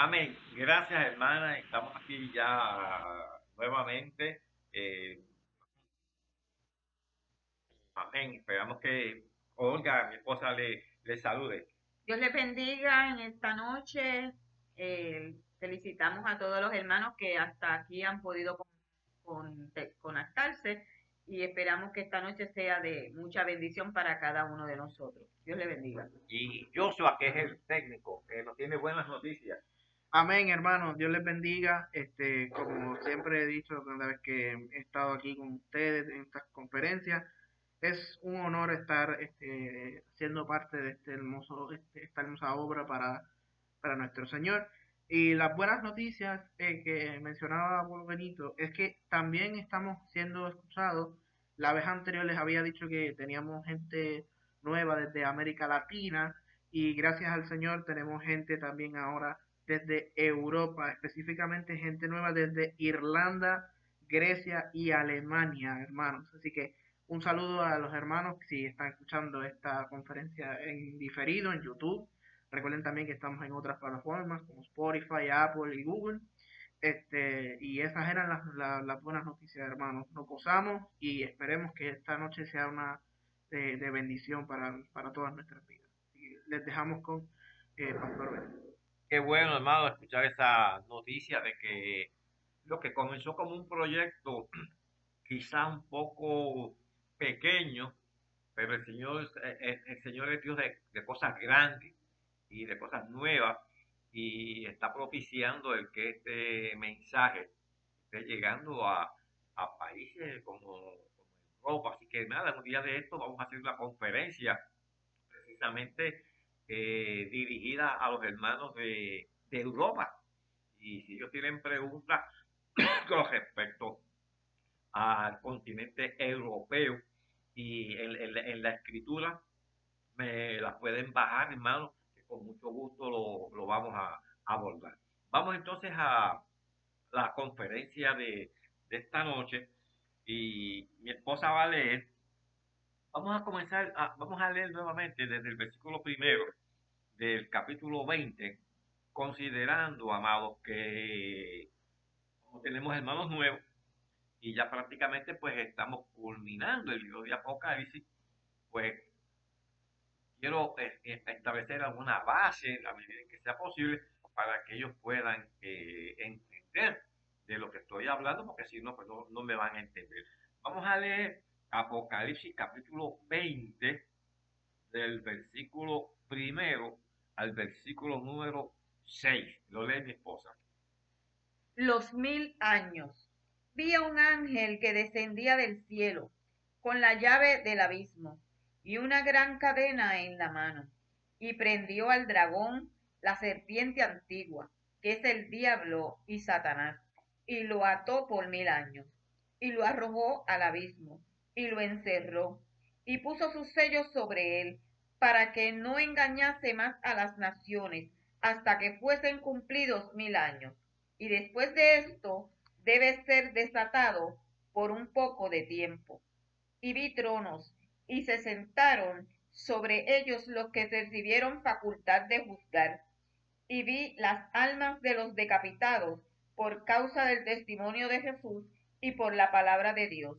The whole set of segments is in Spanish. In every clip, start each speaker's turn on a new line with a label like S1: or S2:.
S1: Amén. Gracias, hermana. Estamos aquí ya nuevamente. Eh, amén. Esperamos que Olga, mi esposa, le, le salude.
S2: Dios les bendiga en esta noche. Eh, felicitamos a todos los hermanos que hasta aquí han podido conectarse y esperamos que esta noche sea de mucha bendición para cada uno de nosotros. Dios le bendiga.
S1: Y Joshua, que es el técnico, que nos tiene buenas noticias.
S3: Amén, hermanos. Dios les bendiga. Este, como siempre he dicho cada vez que he estado aquí con ustedes en estas conferencias, es un honor estar este, siendo parte de este hermoso, este, esta hermosa obra para, para nuestro Señor. Y las buenas noticias eh, que mencionaba Benito es que también estamos siendo escuchados. La vez anterior les había dicho que teníamos gente nueva desde América Latina y gracias al Señor tenemos gente también ahora desde Europa, específicamente gente nueva desde Irlanda, Grecia y Alemania, hermanos. Así que un saludo a los hermanos si están escuchando esta conferencia en diferido en YouTube. Recuerden también que estamos en otras plataformas como Spotify, Apple y Google. Este, y esas eran las, las, buenas noticias, hermanos. Nos gozamos y esperemos que esta noche sea una de, bendición para, para, todas nuestras vidas. les dejamos con eh, Pastor Benito.
S1: Qué bueno, hermano, escuchar esa noticia de que lo que comenzó como un proyecto quizá un poco pequeño, pero el Señor, eh, el, Señor es Dios de, cosas grandes y de cosas nuevas y está propiciando el que este mensaje esté llegando a, países como, Europa. Así que nada, un día de esto vamos a hacer una conferencia precisamente eh, dirigida a los hermanos de, Europa. Y si ellos tienen preguntas con respecto al continente europeo y en, la escritura, me las pueden bajar, hermano, que con mucho gusto lo, vamos a, abordar. Vamos entonces a la conferencia de, de esta noche y mi esposa va a leer Vamos a comenzar, vamos a leer nuevamente desde el versículo primero del capítulo 20, considerando, amados, que tenemos hermanos nuevos y ya prácticamente pues estamos culminando el libro de Apocalipsis, pues quiero eh, eh, establecer alguna base, la medida que sea posible, para que ellos puedan eh, entender de lo que estoy hablando, porque si no, pues no, no me van a entender. Vamos a leer Apocalipsis capítulo 20 del versículo primero al versículo número 6. Lo lee mi esposa.
S2: Los mil años. Vi a un ángel que descendía del cielo con la llave del abismo y una gran cadena en la mano y prendió al dragón, la serpiente antigua, que es el diablo y Satanás, y lo ató por mil años y lo arrojó al abismo y lo encerró, y puso sus sellos sobre él, para que no engañase más a las naciones, hasta que fuesen cumplidos mil años. Y después de esto debe ser desatado por un poco de tiempo. Y vi tronos, y se sentaron sobre ellos los que recibieron facultad de juzgar. Y vi las almas de los decapitados por causa del testimonio de Jesús y por la palabra de Dios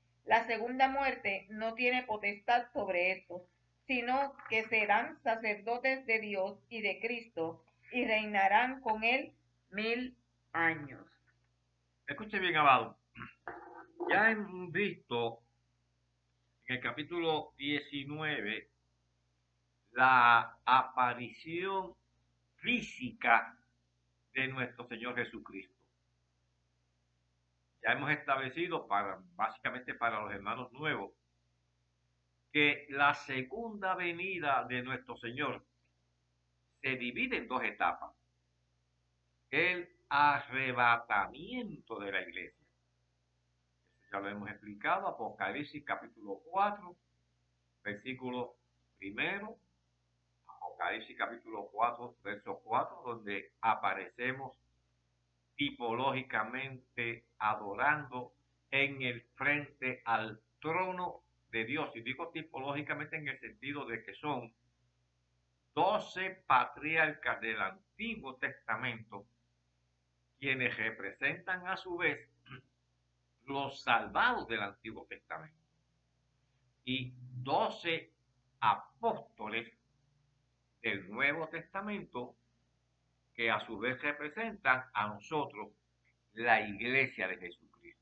S2: La segunda muerte no tiene potestad sobre estos, sino que serán sacerdotes de Dios y de Cristo y reinarán con él mil años.
S1: Escuche bien, amado. Ya hemos visto en el capítulo 19 la aparición física de nuestro Señor Jesucristo. Ya hemos establecido para básicamente para los hermanos nuevos que la segunda venida de nuestro Señor se divide en dos etapas. Él arrebatamiento de la iglesia. ya lo hemos explicado, Apocalipsis capítulo 4, versículo primero, Apocalipsis capítulo 4, verso 4, donde aparecemos tipológicamente adorando en el frente al trono de Dios. Y digo tipológicamente en el sentido de que son doce patriarcas del Antiguo Testamento quienes representan a su vez los salvados del Antiguo Testamento. Y doce apóstoles del Nuevo Testamento que a su vez representan a nosotros, la iglesia de Jesucristo.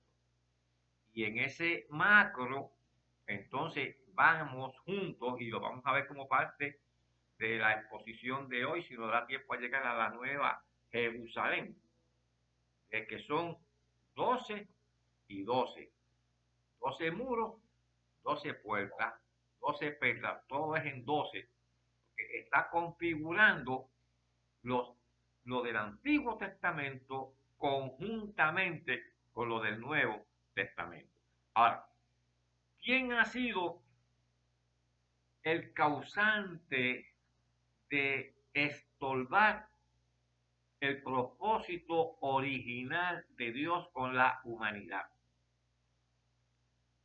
S1: Y en ese macro, entonces vamos juntos y lo vamos a ver como parte de la exposición de hoy, si nos da tiempo a llegar a la nueva Jerusalén, de que son 12 y 12. 12 muros, 12 puertas, 12 perlas, todo es en 12. Porque está configurando los, lo del Antiguo Testamento conjuntamente con lo del Nuevo Testamento. Ahora, ¿quién ha sido el causante de estolvar el propósito original de Dios con la humanidad.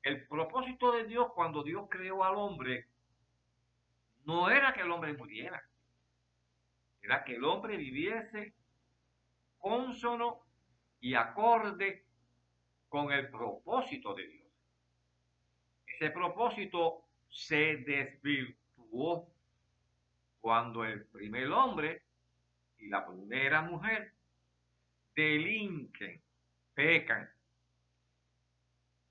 S1: El propósito de Dios cuando Dios creó al hombre no era que el hombre muriera, era que el hombre viviese consono y acorde con el propósito de Dios. Ese propósito se desvirtuó cuando el primer hombre y la primera mujer delinquen, pecan,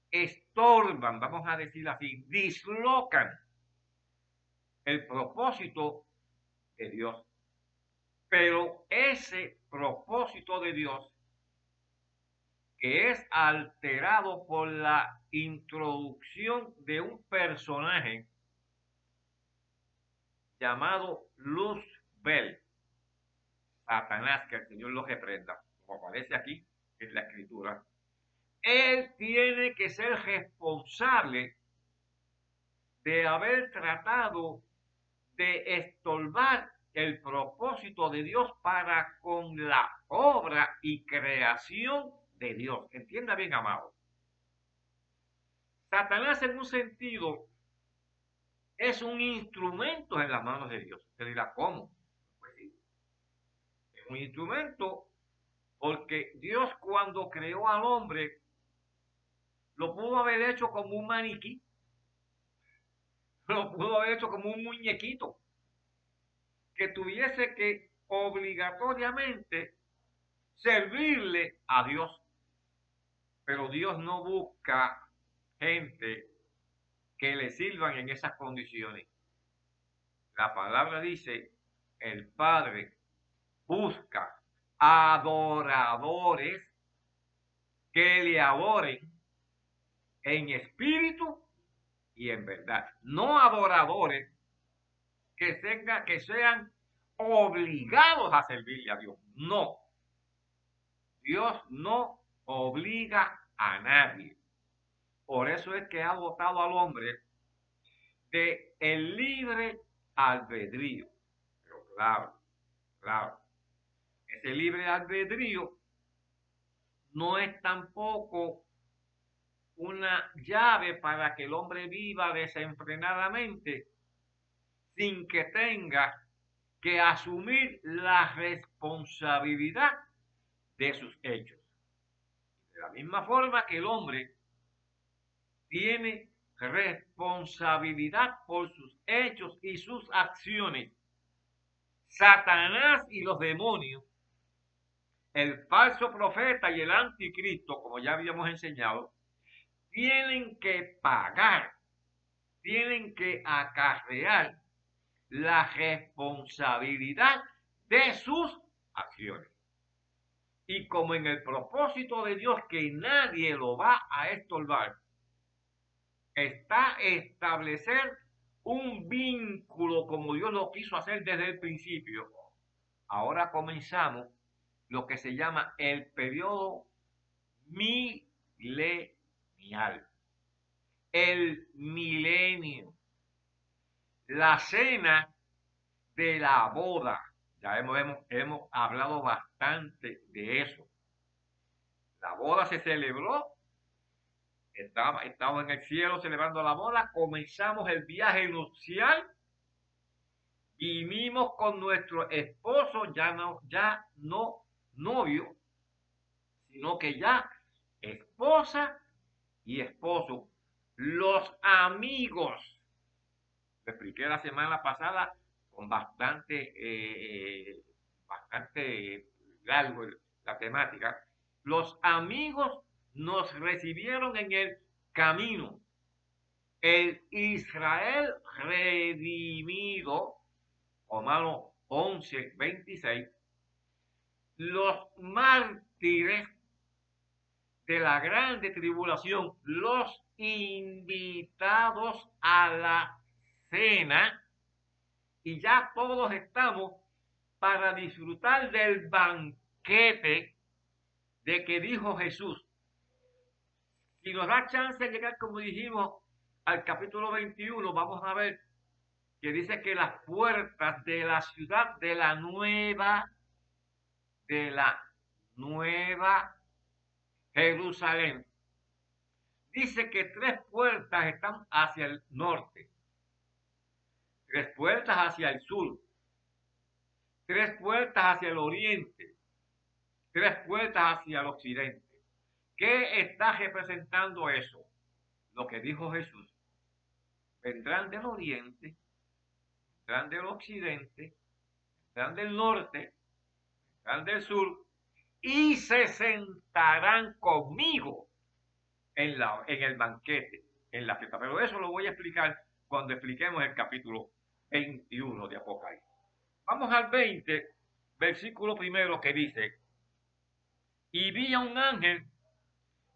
S1: estorban, vamos a decir así, dislocan el propósito de Dios. Pero ese propósito de Dios, que es alterado por la introducción de un personaje llamado Luzbel, Satanás, que el Señor lo reprenda, como aparece aquí en la escritura, él tiene que ser responsable de haber tratado de estolvar el propósito de Dios para con la obra y creación de Dios. Entienda bien, amado. Satanás en un sentido es un instrumento en las manos de Dios. Se dirá, ¿cómo? Pues. Es un instrumento porque Dios cuando creó al hombre lo pudo haber hecho como un maniquí, lo pudo haber hecho como un muñequito, que tuviese que obligatoriamente servirle a Dios. Pero Dios no busca gente que le sirvan en esas condiciones. La palabra dice, el Padre busca adoradores que le adoren en espíritu y en verdad. No adoradores que, tenga, que sean obligados a servirle a Dios. No. Dios no obliga a nadie. Por eso es que ha dotado al hombre de el libre albedrío. Pero claro, claro, ese libre albedrío no es tampoco una llave para que el hombre viva desenfrenadamente sin que tenga que asumir la responsabilidad de sus hechos. La misma forma que el hombre tiene responsabilidad por sus hechos y sus acciones. Satanás y los demonios, el falso profeta y el anticristo, como ya habíamos enseñado, tienen que pagar, tienen que acarrear la responsabilidad de sus acciones. Y como en el propósito de Dios que nadie lo va a estorbar, está establecer un vínculo como Dios lo quiso hacer desde el principio. Ahora comenzamos lo que se llama el periodo milenial. El milenio. La cena de la boda. Ya hemos, hemos, hablado bastante de eso. La boda se celebró. Estamos, en el cielo celebrando la boda. Comenzamos el viaje nupcial. Vinimos con nuestro esposo, ya no, ya no novio, sino que ya esposa y esposo. Los amigos. Lo expliqué la semana pasada con bastante, eh, bastante largo la temática. Los amigos nos recibieron en el camino. El Israel redimido, Romano 11, 26, los mártires de la grande tribulación, los invitados a la cena, y ya todos estamos para disfrutar del banquete de que dijo Jesús. Si nos da chance de llegar, como dijimos, al capítulo 21, vamos a ver que dice que las puertas de la ciudad de la nueva, de la nueva Jerusalén. Dice que tres puertas están hacia el norte, tres puertas hacia el sur, tres puertas hacia el oriente, tres puertas hacia el occidente. ¿Qué está representando eso? Lo que dijo Jesús. Vendrán del oriente, vendrán del occidente, vendrán del norte, vendrán del sur y se sentarán conmigo en, la, en el banquete, en la fiesta. Pero eso lo voy a explicar cuando expliquemos el capítulo 21 de Apocalipsis. Vamos al 20, versículo primero que dice, y vi a un ángel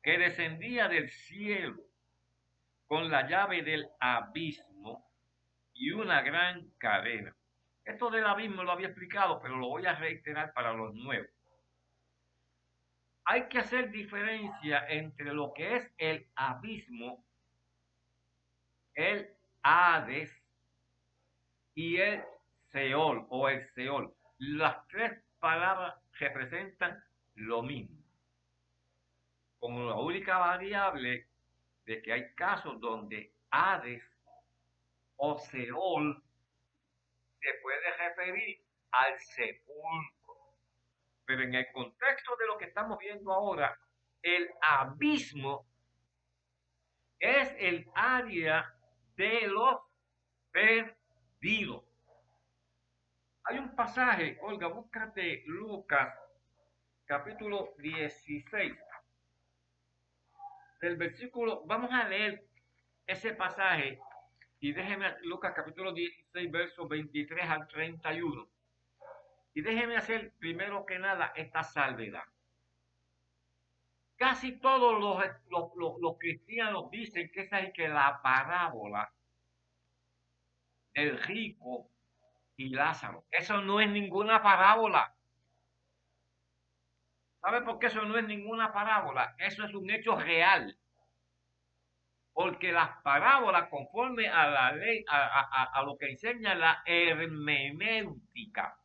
S1: que descendía del cielo con la llave del abismo y una gran cadena. Esto del abismo lo había explicado, pero lo voy a reiterar para los nuevos hay que hacer diferencia entre lo que es el abismo, el Hades y el Seol o el Seol. Las tres palabras representan lo mismo. Como la única variable de que hay casos donde Hades o Seol se puede referir al sepulcro pero en el contexto de lo que estamos viendo ahora, el abismo es el área de los perdidos. Hay un pasaje, Olga, búscate Lucas capítulo 16. Del versículo, vamos a leer ese pasaje y déjeme Lucas capítulo 16, versos 23 al 31. Y déjeme hacer primero que nada esta salvedad. Casi todos los, los, cristianos dicen que esa es que la parábola del rico y Lázaro. Eso no es ninguna parábola. ¿Sabe por qué eso no es ninguna parábola? Eso es un hecho real. Porque las parábolas, conforme a la ley, a, a lo que enseña la hermenéutica,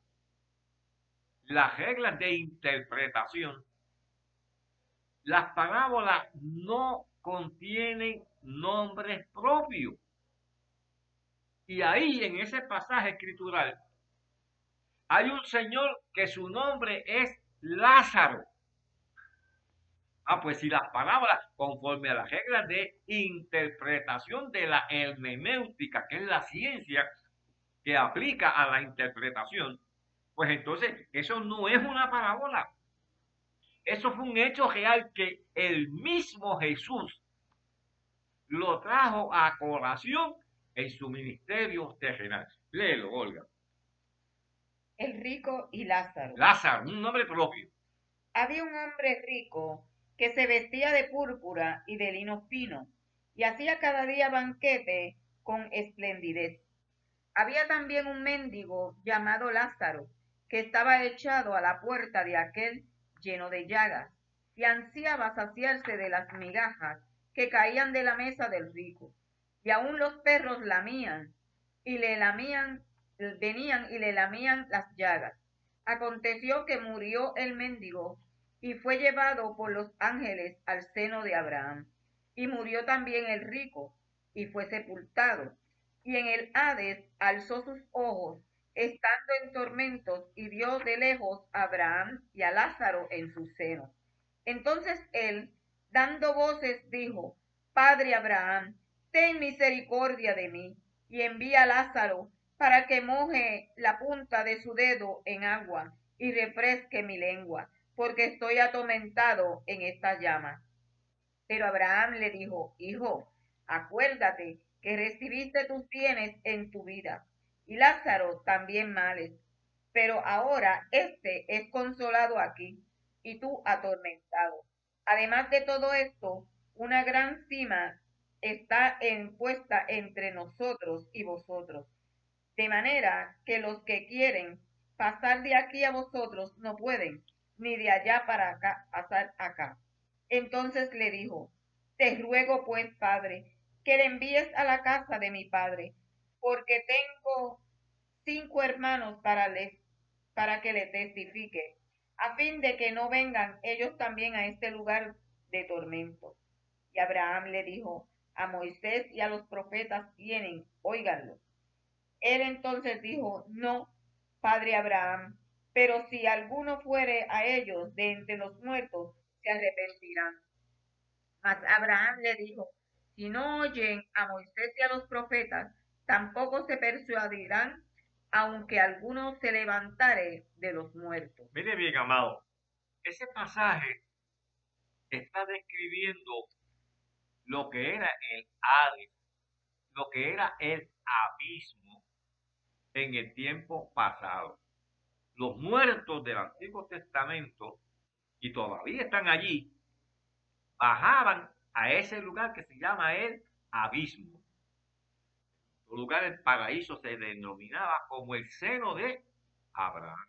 S1: las reglas de interpretación, las parábolas no contienen nombres propios. Y ahí en ese pasaje escritural hay un señor que su nombre es Lázaro. Ah, pues si las palabras, conforme a las reglas de interpretación de la hermenéutica, que es la ciencia que aplica a la interpretación, pues entonces eso no es una parábola. Eso fue un hecho real que el mismo Jesús lo trajo a colación en su ministerio terrenal. Léelo, Olga.
S2: El rico y Lázaro.
S1: Lázaro, un nombre propio.
S2: Había un hombre rico que se vestía de púrpura y de lino fino y hacía cada día banquete con esplendidez. Había también un mendigo llamado Lázaro que estaba echado a la puerta de aquel lleno de llagas, y ansiaba saciarse de las migajas que caían de la mesa del rico. Y aun los perros lamían, y le lamían, venían y le lamían las llagas. Aconteció que murió el mendigo y fue llevado por los ángeles al seno de Abraham. Y murió también el rico y fue sepultado. Y en el Hades alzó sus ojos, estando en tormentos, y vio de lejos a Abraham y a Lázaro en su seno. Entonces él, dando voces, dijo, Padre Abraham, ten misericordia de mí, y envía a Lázaro para que moje la punta de su dedo en agua y refresque mi lengua, porque estoy atormentado en esta llama. Pero Abraham le dijo, Hijo, acuérdate que recibiste tus bienes en tu vida, y Lázaro también males, pero ahora éste es consolado aquí, y tú atormentado. Además de todo esto, una gran cima está puesta entre nosotros y vosotros, de manera que los que quieren pasar de aquí a vosotros no pueden, ni de allá para acá pasar acá. Entonces le dijo, te ruego pues, padre, que le envíes a la casa de mi padre, porque tengo cinco hermanos para, les, para que le testifique, a fin de que no vengan ellos también a este lugar de tormento. Y Abraham le dijo, a Moisés y a los profetas vienen, óiganlo. Él entonces dijo, no, padre Abraham, pero si alguno fuere a ellos de entre los muertos, se arrepentirán. Mas Abraham le dijo, si no oyen a Moisés y a los profetas, tampoco se persuadirán, aunque alguno se levantare de los muertos.
S1: Mire bien, amado, ese pasaje está describiendo lo que era el Hades, lo que era el abismo en el tiempo pasado. Los muertos del Antiguo Testamento, y todavía están allí, bajaban a ese lugar que se llama el abismo. El lugar del paraíso se denominaba como el seno de Abraham.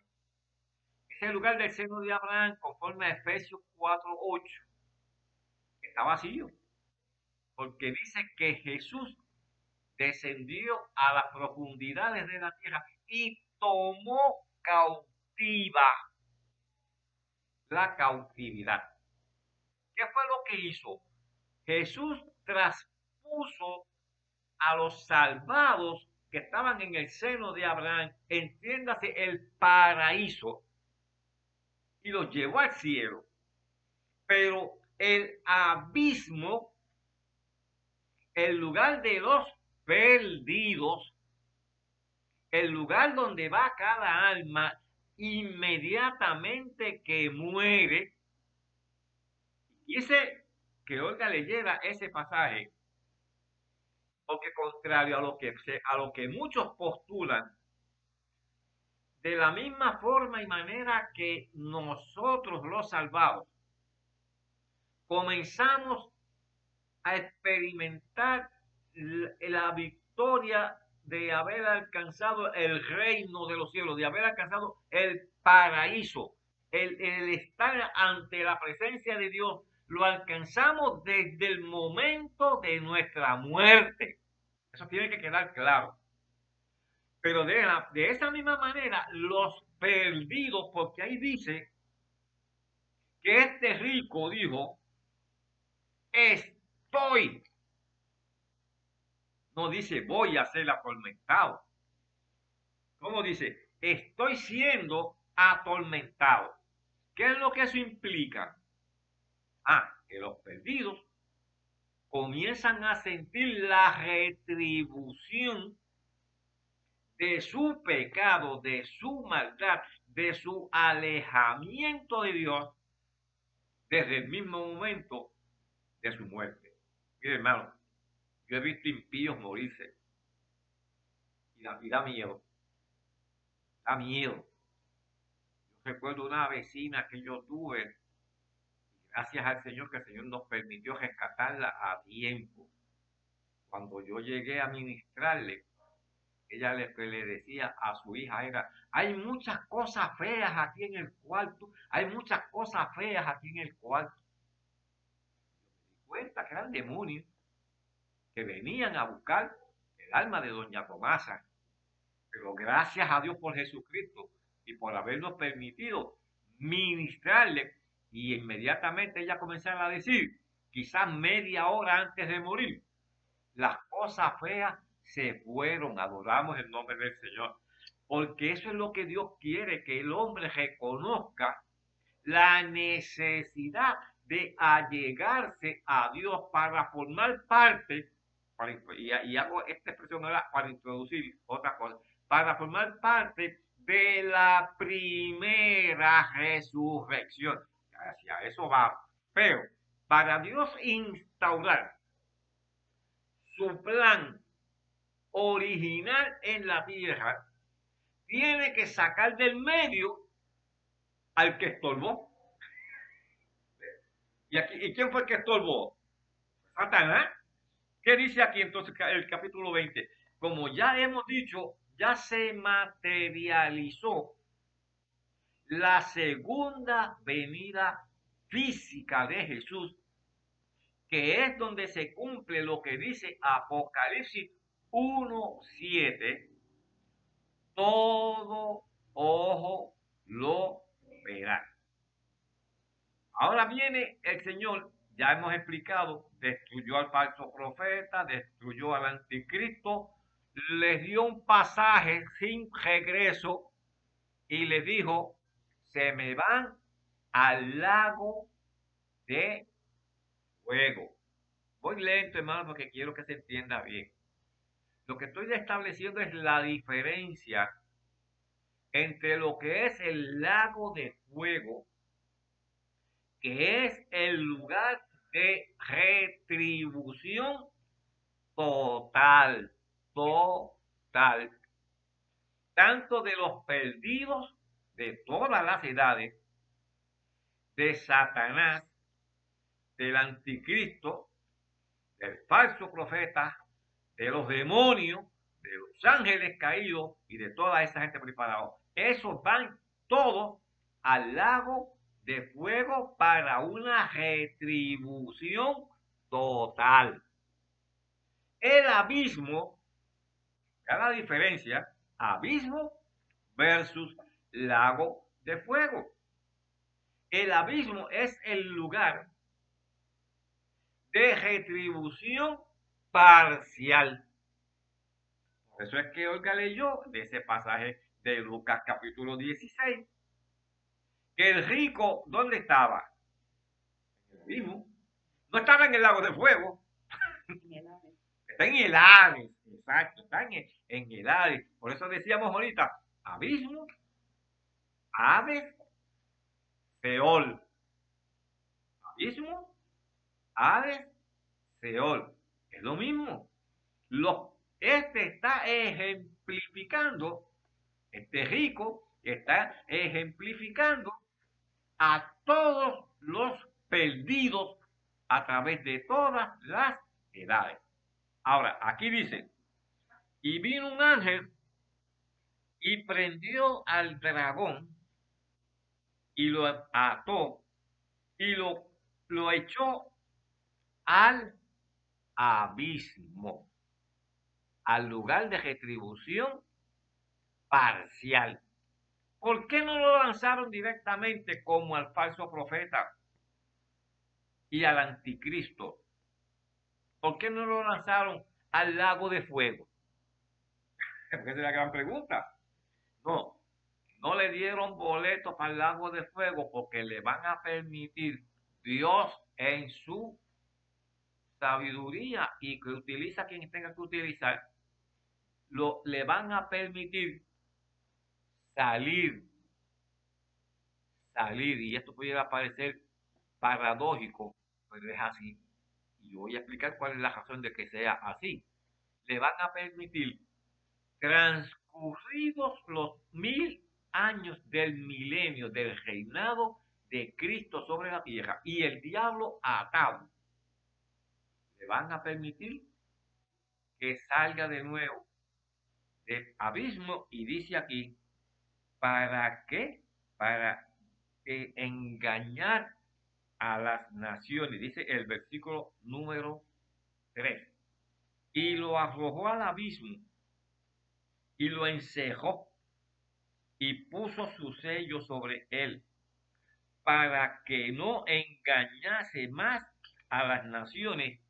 S1: Ese lugar del seno de Abraham, conforme a Efesios 4.8, está vacío porque dice que Jesús descendió a las profundidades de la tierra y tomó cautiva la cautividad. ¿Qué fue lo que hizo? Jesús traspuso a los salvados que estaban en el seno de Abraham, entiéndase el paraíso, y los llevó al cielo. Pero el abismo el lugar de los perdidos, el lugar donde va cada alma inmediatamente que muere. Y ese que Olga le lleva ese pasaje, porque contrario a lo que, a lo que muchos postulan, de la misma forma y manera que nosotros los salvados comenzamos a experimentar la victoria de haber alcanzado el reino de los cielos, de haber alcanzado el paraíso, el, estar ante la presencia de Dios, lo alcanzamos desde el momento de nuestra muerte. Eso tiene que quedar claro. Pero de, de esa misma manera, los perdidos, porque ahí dice que este rico dijo, es No dice voy a ser atormentado. ¿Cómo dice? Estoy siendo atormentado. ¿Qué es lo que eso implica? Ah, que los perdidos comienzan a sentir la retribución de su pecado, de su maldad, de su alejamiento de Dios desde el mismo momento de su muerte. Mire, hermano, yo he visto impíos morirse. Y da, miedo. Da miedo. Yo recuerdo una vecina que yo tuve. gracias al Señor que el Señor nos permitió rescatarla a tiempo. Cuando yo llegué a ministrarle, ella le, le decía a su hija era, hay muchas cosas feas aquí en el cuarto, hay muchas cosas feas aquí en el cuarto. Cuenta que eran demonios que venían a buscar el alma de doña Tomasa. Pero gracias a Dios por Jesucristo y por habernos permitido ministrarle y inmediatamente ella comenzaba a decir, quizás media hora antes de morir, las cosas feas se fueron, adoramos el nombre del Señor. Porque eso es lo que Dios quiere, que el hombre reconozca la necesidad de allegarse a Dios para formar parte, y, hago esta expresión ahora para introducir otra cosa, para formar parte de la primera resurrección. Hacia eso va. Pero para Dios instaurar su plan original en la tierra, tiene que sacar del medio al que estorbó. ¿Y, aquí, ¿Y quién fue el que estorbó? Satanás. ¿Qué dice aquí entonces el capítulo 20? Como ya hemos dicho, ya se materializó la segunda venida física de Jesús, que es donde se cumple lo que dice Apocalipsis 1.7, todo ojo lo verá. Ahora viene el Señor, ya hemos explicado, destruyó al falso profeta, destruyó al anticristo, les dio un pasaje sin regreso y les dijo, se me van al lago de fuego. Voy lento, hermano, porque quiero que se entienda bien. Lo que estoy estableciendo es la diferencia entre lo que es el lago de fuego, que es el lugar de retribución total, total, tanto de los perdidos de todas las edades, de Satanás, del anticristo, del falso profeta, de los demonios, de los ángeles caídos y de toda esa gente preparada. Esos van todos al lago de fuego para una retribución total. El abismo, cada diferencia, abismo versus lago de fuego. El abismo es el lugar de retribución parcial. Eso es que Olga leyó de ese pasaje de Lucas capítulo 16, que el rico, ¿dónde estaba? Mismo. No estaba en el lago de fuego. Está en el Hades, exacto, está en el, Hades. Por eso decíamos ahorita, abismo, Hades, Seol. Abismo, Hades, Seol. Es lo mismo. este está ejemplificando, este rico está ejemplificando a todos los perdidos a través de todas las edades. Ahora, aquí dice, y vino un ángel y prendió al dragón y lo ató y lo, lo echó al abismo, al lugar de retribución parcial. ¿Por qué no lo lanzaron directamente como al falso profeta y al anticristo? ¿Por qué no lo lanzaron al lago de fuego? Esa es la gran pregunta. No, no le dieron boletos para el lago de fuego porque le van a permitir Dios en su sabiduría y que utiliza quien tenga que utilizar, lo, le van a permitir salir, salir, y esto puede parecer paradójico, pero es así. Y voy a explicar cuál es la razón de que sea así. Le van a permitir, transcurridos los mil años del milenio del reinado de Cristo sobre la tierra y el diablo atado van a permitir que salga de nuevo del abismo y dice aquí, ¿para qué? Para eh, engañar a las naciones, dice el versículo número 3. Y lo arrojó al abismo y lo encejó y puso su sello sobre él para que no engañase más a las naciones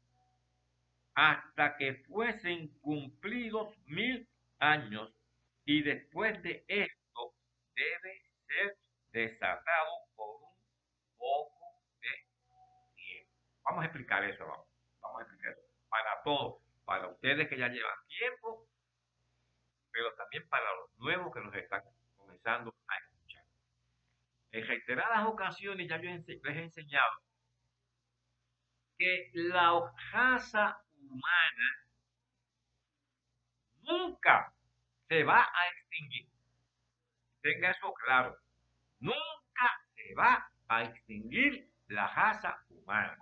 S1: hasta que fuesen cumplidos mil años y después de esto debe ser desatado por un poco de tiempo. Vamos a explicar eso, vamos, vamos a explicar eso. Para todos, para ustedes que ya llevan tiempo, pero también para los nuevos que nos están comenzando a escuchar. En reiteradas ocasiones ya yo les he enseñado que la raza humana nunca se va a extinguir. Tenga eso claro. Nunca se va a extinguir la raza humana.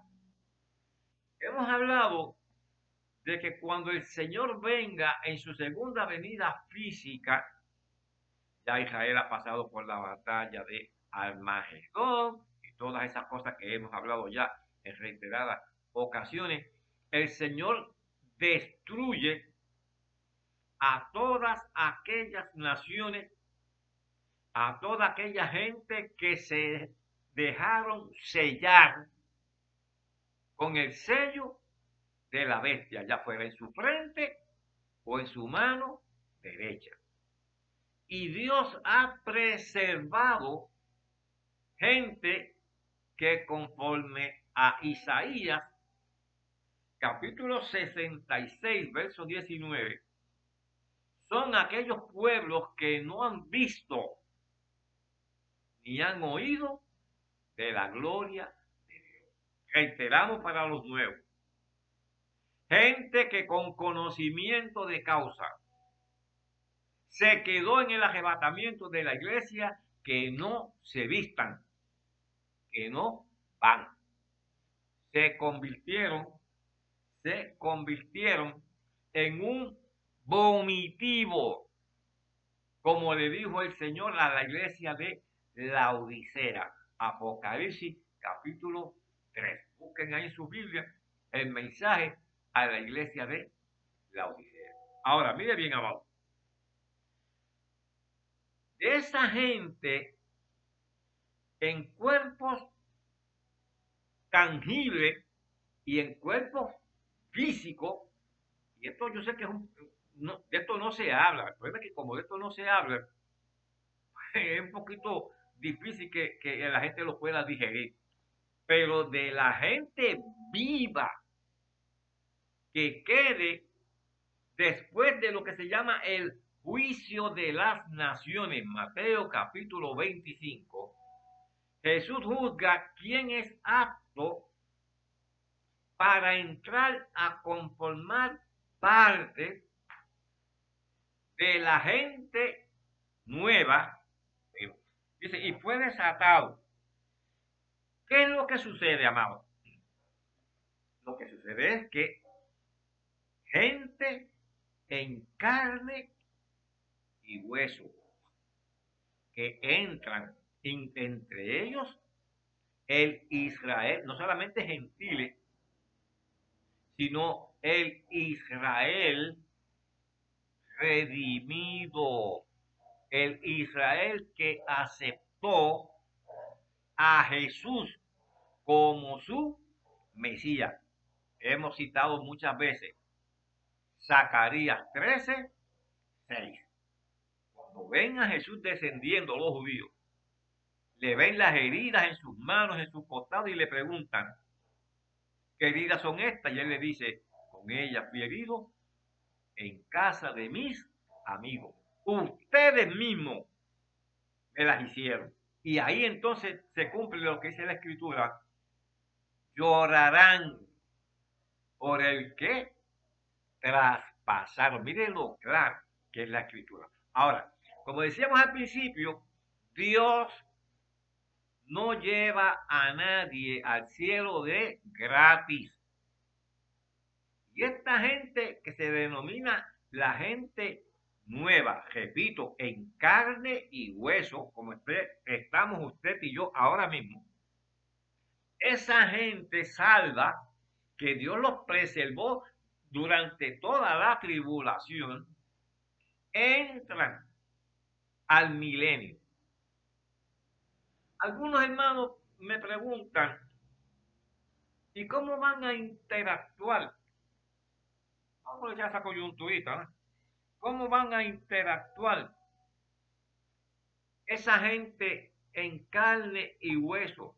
S1: Hemos hablado de que cuando el Señor venga en su segunda venida física, ya Israel ha pasado por la batalla de Armagedón y todas esas cosas que hemos hablado ya en reiteradas ocasiones, el Señor destruye a todas aquellas naciones, a toda aquella gente que se dejaron sellar con el sello de la bestia, ya fuera en su frente o en su mano derecha. Y Dios ha preservado gente que conforme a Isaías capítulo 66, verso 19, son aquellos pueblos que no han visto ni han oído de la gloria de Dios. Reiteramos para los nuevos. Gente que con conocimiento de causa se quedó en el arrebatamiento de la iglesia, que no se vistan, que no van. Se convirtieron se convirtieron en un vomitivo, como le dijo el Señor a la iglesia de la Odisea. Apocalipsis capítulo 3. Busquen ahí en su Biblia el mensaje a la iglesia de la Odisea. Ahora, mire bien abajo. De esa gente en cuerpos tangibles y en cuerpos físico, y esto yo sé que es un, de esto no se habla, el problema es que como de esto no se habla, es un poquito difícil que, que la gente lo pueda digerir, pero de la gente viva que quede después de lo que se llama el juicio de las naciones, Mateo capítulo 25, Jesús juzga quién es apto para entrar a conformar parte de la gente nueva. Dice, y fue desatado. ¿Qué es lo que sucede, amado? Lo que sucede es que gente en carne y hueso que entran entre ellos el Israel, no solamente gentiles, sino el Israel redimido, el Israel que aceptó a Jesús como su Mesías. Hemos citado muchas veces Zacarías 13, 6. Cuando ven a Jesús descendiendo los judíos, le ven las heridas en sus manos, en su costado y le preguntan, ¿Qué heridas son estas? Y él le dice, con ellas fui herido en casa de mis amigos. Ustedes mismos me las hicieron. Y ahí entonces se cumple lo que dice la escritura. Llorarán por el que traspasaron. Miren lo claro que es la escritura. Ahora, como decíamos al principio, Dios no lleva a nadie al cielo de gratis. Y esta gente que se denomina la gente nueva, repito, en carne y hueso, como estamos usted y yo ahora mismo. Esa gente salva que Dios los preservó durante toda la tribulación, entran al milenio. Algunos hermanos me preguntan, ¿y cómo van a interactuar? Vamos a echar esa coyunturita, ¿Cómo van a interactuar esa gente en carne y hueso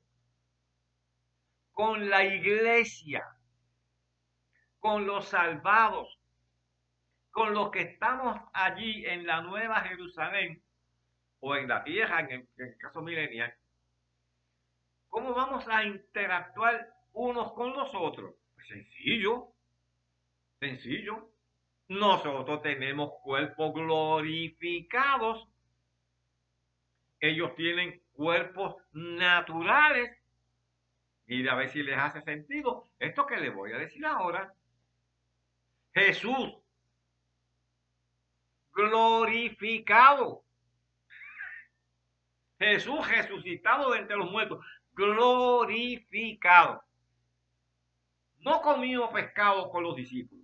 S1: con la iglesia, con los salvados, con los que estamos allí en la Nueva Jerusalén o en la tierra, en el, caso milenial? ¿Cómo vamos a interactuar unos con los otros? Pues sencillo, sencillo. Nosotros tenemos cuerpos glorificados. Ellos tienen cuerpos naturales. Y a ver si les hace sentido esto que les voy a decir ahora. Jesús, glorificado. Jesús resucitado de entre los muertos, glorificado. No comió pescado con los discípulos.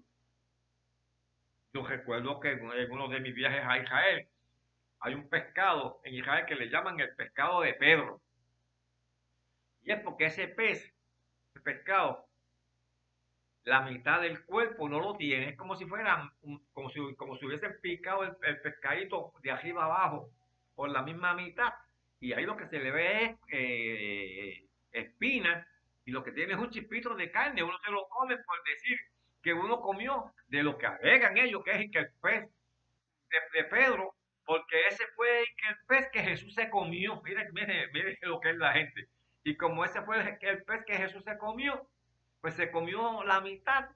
S1: Yo recuerdo que en uno de mis viajes a Israel hay un pescado en Israel que le llaman el pescado de Pedro. Y es porque ese pez, ese pescado, la mitad del cuerpo no lo tiene. Es como si fuera, como si, como si hubiesen picado el, pescadito de arriba abajo por la misma mitad. Y ahí lo que se le ve es eh, espina y lo que tiene es un chispito de carne. Uno se lo come por decir que uno comió, de lo que agregan ellos, que es el pez de, Pedro, porque ese fue el pez que Jesús se comió. Miren, miren, lo que es la gente. Y como ese fue el, pez que Jesús se comió, pues se comió la mitad,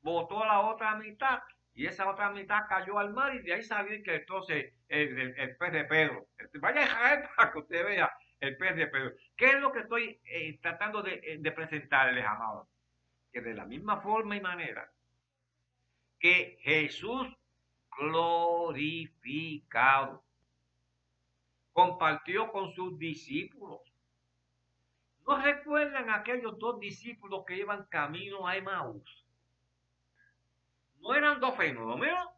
S1: botó la otra mitad, y esa otra mitad cayó al mar, y de ahí salió que entonces el, pez de Pedro. Vaya a para que usted vea el pez de Pedro. ¿Qué es lo que estoy eh, tratando de, de presentarles, amados? Que de la misma forma y manera que Jesús glorificado compartió con sus discípulos. ¿No recuerdan aquellos dos discípulos que iban camino a Emaús? ¿No eran dos fenómenos?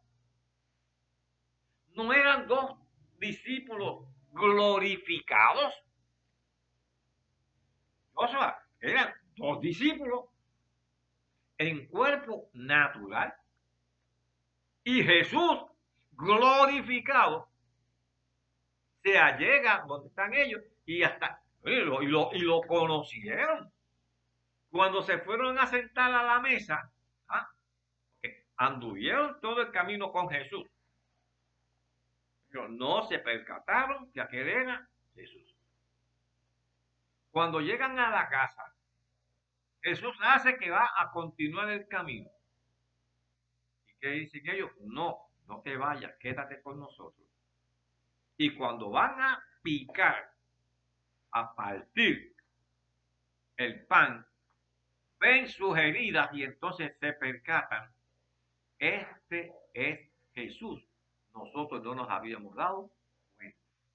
S1: ¿No eran dos discípulos glorificados? O eran dos discípulos en cuerpo natural. Y Jesús glorificado se allega donde están ellos y hasta y lo, y lo, conocieron. Cuando se fueron a sentar a la mesa, ¿ah? anduvieron todo el camino con Jesús. Pero no se percataron que aquel era Jesús. Cuando llegan a la casa, Jesús hace que va a continuar el camino. ¿Y qué dicen ellos? No, no te vayas, quédate con nosotros. Y cuando van a picar, a partir el pan, ven sus heridas y entonces se percatan. Este es Jesús. Nosotros no nos habíamos dado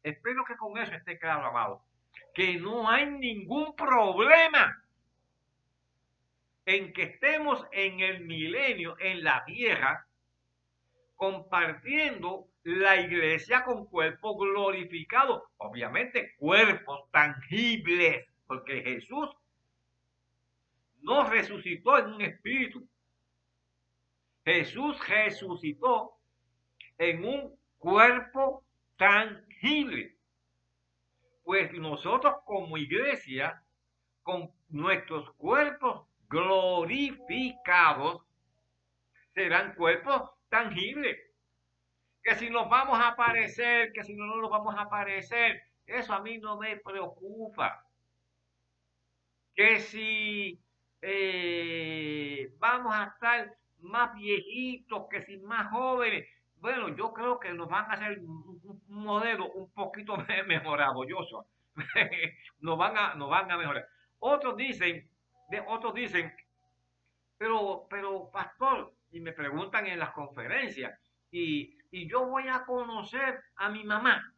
S1: Espero que con eso esté claro, amado, que no hay ningún problema en que estemos en el milenio, en la tierra, compartiendo la iglesia con cuerpos glorificados, obviamente cuerpos tangibles, porque Jesús no resucitó en un espíritu. Jesús resucitó en un cuerpo tangible. Pues nosotros como iglesia, con nuestros cuerpos glorificados serán cuerpos tangibles. Que si nos vamos a aparecer, que si no nos vamos a aparecer, eso a mí no me preocupa. Que si eh, vamos a estar más viejitos, que si más jóvenes, bueno, yo creo que nos van a hacer un, modelo un poquito mejorado, yo nos van a, nos van a mejorar. Otros dicen otros dicen, pero, pero pastor, y me preguntan en las conferencias, y y yo voy a conocer a mi mamá.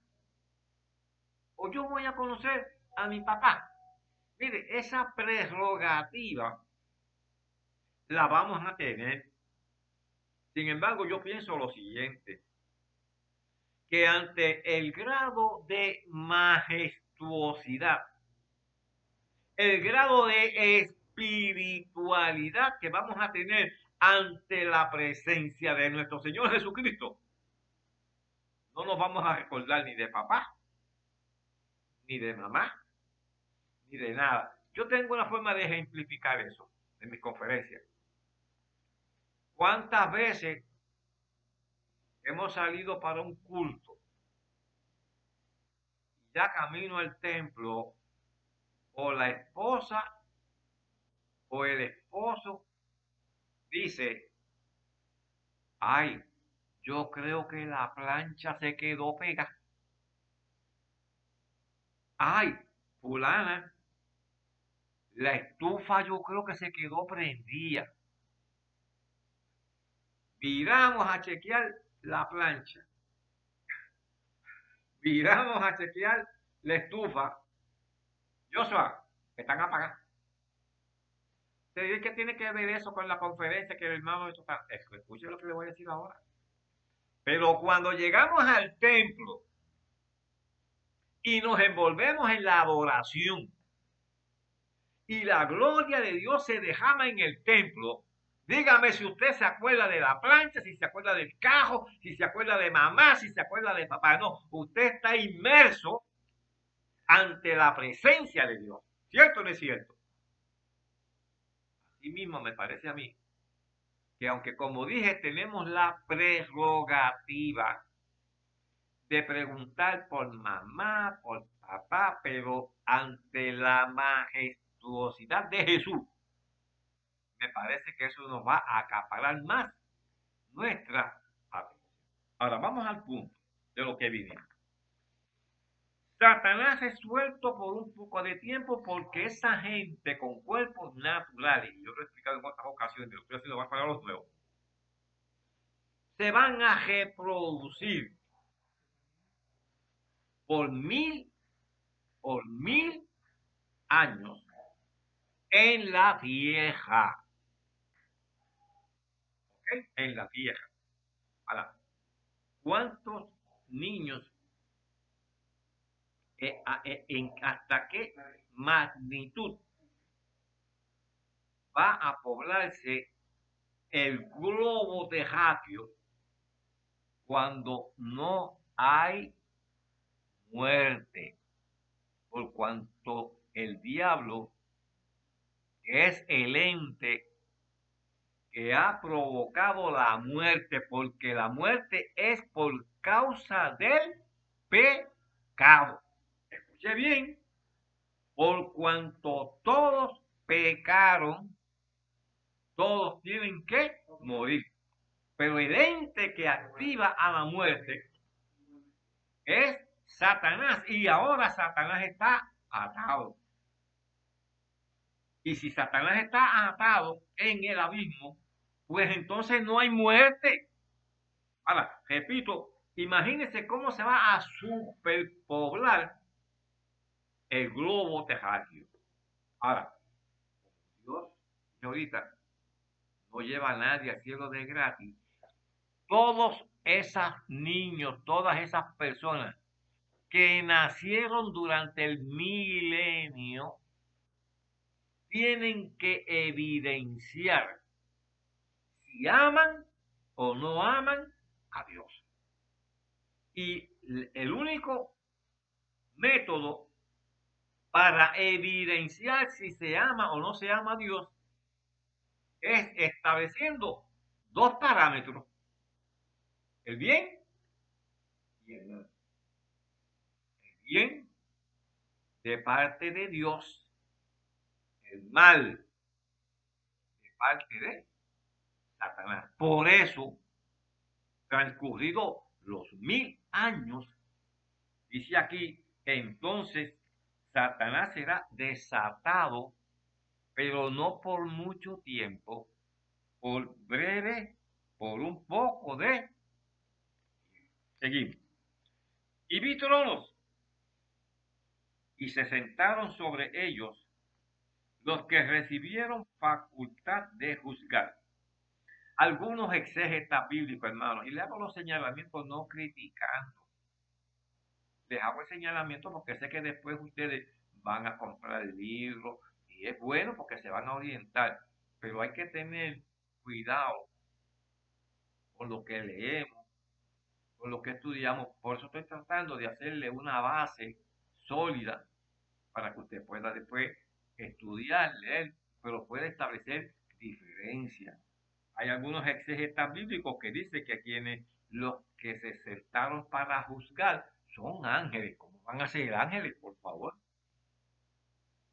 S1: O yo voy a conocer a mi papá. Mire, esa prerrogativa la vamos a tener. Sin embargo, yo pienso lo siguiente, que ante el grado de majestuosidad, el grado de espiritualidad que vamos a tener ante la presencia de nuestro Señor Jesucristo, no nos vamos a recordar ni de papá, ni de mamá, ni de nada. Yo tengo una forma de ejemplificar eso en mis conferencias. ¿Cuántas veces hemos salido para un culto? Ya camino al templo, o la esposa o el esposo dice, ay, yo creo que la plancha se quedó pegada. Ay, fulana, la estufa yo creo que se quedó prendida. Viramos a chequear la plancha. Viramos a chequear la estufa. Joshua, están apagadas. ¿Qué tiene que ver eso con la conferencia que el hermano está? Escuche lo que le voy a decir ahora. Pero cuando llegamos al templo y nos envolvemos en la adoración y la gloria de Dios se dejama en el templo, dígame si usted se acuerda de la plancha, si se acuerda del cajo, si se acuerda de mamá, si se acuerda de papá. No, usted está inmerso ante la presencia de Dios. ¿Cierto o no es cierto? Así mismo me parece a mí que aunque como dije tenemos la prerrogativa de preguntar por mamá, por papá, pero ante la majestuosidad de Jesús, me parece que eso nos va a acaparar más nuestra atención. Ahora vamos al punto de lo que vivimos. Satanás es suelto por un poco de tiempo porque esa gente con cuerpos naturales, yo lo he explicado en otras ocasiones, lo estoy haciendo más para los nuevos, se van a reproducir por mil, por mil años en la vieja. ¿Ok? En la vieja. ¿cuántos niños eh, en hasta qué magnitud va a poblarse el globo terráqueo cuando no hay muerte, por cuanto el diablo es el ente que ha provocado la muerte, porque la muerte es por causa del pecado bien, por cuanto todos pecaron, todos tienen que morir. Pero el ente que activa a la muerte es Satanás y ahora Satanás está atado. Y si Satanás está atado en el abismo, pues entonces no hay muerte. Ahora, repito, imagínense cómo se va a superpoblar el globo terráqueo. Ahora, Dios ahorita no lleva a nadie al cielo de gratis. Todos esos niños, todas esas personas que nacieron durante el milenio, tienen que evidenciar si aman o no aman a Dios. Y el único método para evidenciar si se ama o no se ama a Dios es estableciendo dos parámetros, el bien y el mal. El bien de parte de Dios, el mal de parte de Satanás. Por eso, transcurrido los mil años, dice aquí, entonces Satanás será desatado, pero no por mucho tiempo, por breve, por un poco de Seguimos. Y vi y se sentaron sobre ellos los que recibieron facultad de juzgar. Algunos exégetas bíblicos, hermanos, y le hago los señalamientos no criticando. Les el señalamiento porque sé que después ustedes van a comprar el libro y es bueno porque se van a orientar, pero hay que tener cuidado con lo que leemos, con lo que estudiamos. Por eso estoy tratando de hacerle una base sólida para que usted pueda después estudiar, leer, pero puede establecer diferencias. Hay algunos exégetas bíblicos que dicen que quienes los que se sentaron para juzgar son ángeles. ¿Cómo van a ser ángeles, por favor?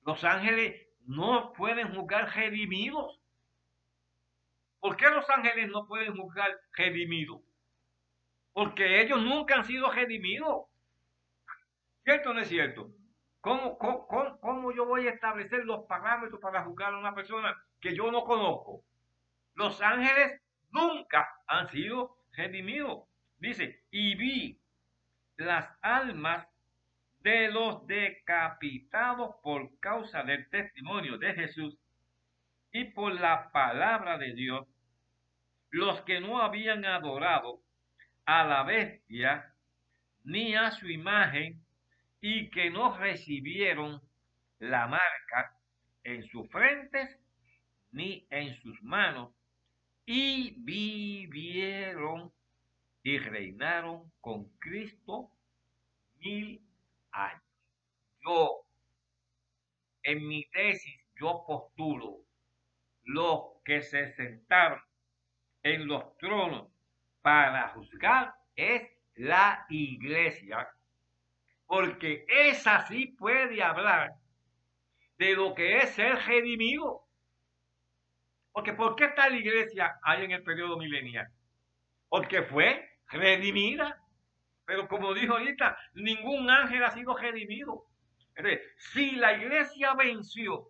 S1: Los ángeles no pueden juzgar redimidos. ¿Por qué los ángeles no pueden juzgar redimidos? Porque ellos nunca han sido redimidos. ¿Cierto o no es cierto? ¿Cómo, cómo, yo voy a establecer los parámetros para juzgar a una persona que yo no conozco? Los ángeles nunca han sido redimidos. Dice, y vi las almas de los decapitados por causa del testimonio de Jesús y por la palabra de Dios, los que no habían adorado a la bestia ni a su imagen y que no recibieron la marca en sus frentes ni en sus manos y vivieron y reinaron con Cristo mil años. Yo, en mi tesis, yo postulo los que se sentaron en los tronos para juzgar es la iglesia porque esa sí puede hablar de lo que es ser redimido. Porque ¿por qué está la iglesia ahí en el periodo milenial? Porque fue redimida. Pero como dijo ahorita, ningún ángel ha sido redimido. si la iglesia venció,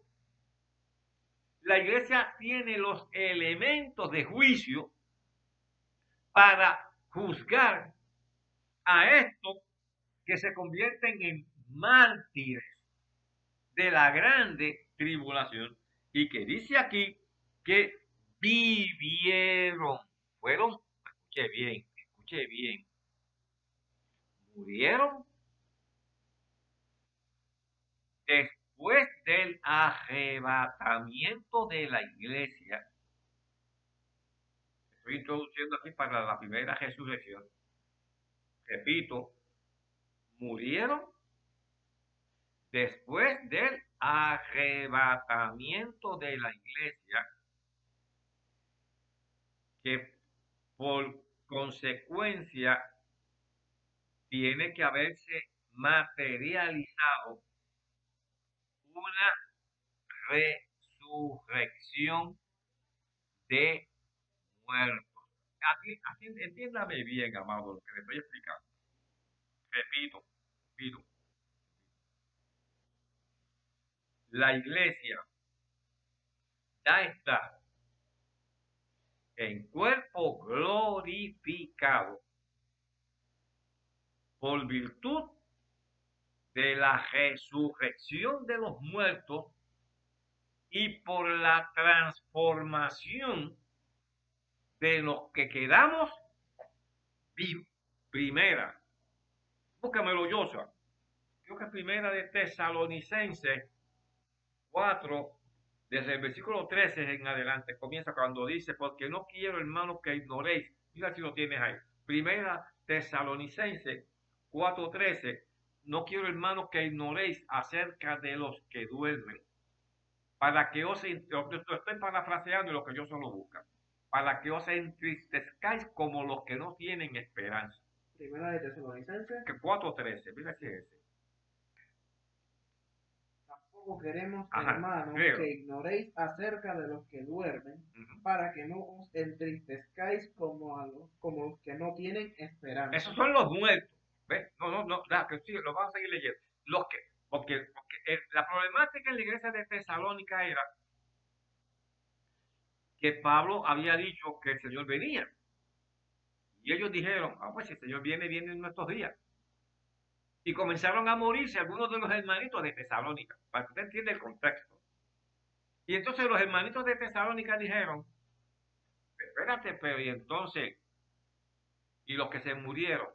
S1: la iglesia tiene los elementos de juicio para juzgar a estos que se convierten en mártires de la grande tribulación y que dice aquí que vivieron, fueron, escuche bien, escuche bien, murieron después del arrebatamiento de la iglesia. Estoy introduciendo aquí para la primera resurrección. Repito, murieron después del arrebatamiento de la iglesia, que por consecuencia tiene que haberse materializado una resurrección de muertos. entiéndame bien, amado, lo que le estoy explicando repito, repito, la iglesia ya está en cuerpo glorificado por virtud de la resurrección de los muertos y por la transformación de los que quedamos vivos. Primera, Búscamelo, Joshua. Creo que primera de Tesalonicense 4, desde el versículo 13 en adelante, comienza cuando dice, porque no quiero, hermano, que ignoréis. Mira si lo tienes ahí. Primera Tesalonicense 4:13, no quiero, hermano, que ignoréis acerca de los que duermen. Para que os, estoy parafraseando lo que yo solo busca. Para que os entristezcáis como los que no tienen esperanza.
S3: Primera de Tesalonicenses.
S1: Que 4.13, mira si es ese.
S3: Tampoco queremos, hermanos, que ignoréis acerca de los que duermen, para que no os entristezcáis como, a los, como los que no tienen esperanza.
S1: Esos son los muertos. ¿Ves? No, no, no, la, que sí, lo vamos a seguir leyendo. Los que, porque, porque la problemática en la iglesia de Tesalónica era que Pablo había dicho que el Señor venía Y ellos dijeron, ah, pues si el Señor viene, viene en nuestros días. Y comenzaron a morirse algunos de los hermanitos de Tesalónica, para que usted entienda el contexto. Y entonces los hermanitos de Tesalónica dijeron, espérate, pero y entonces, y los que se murieron,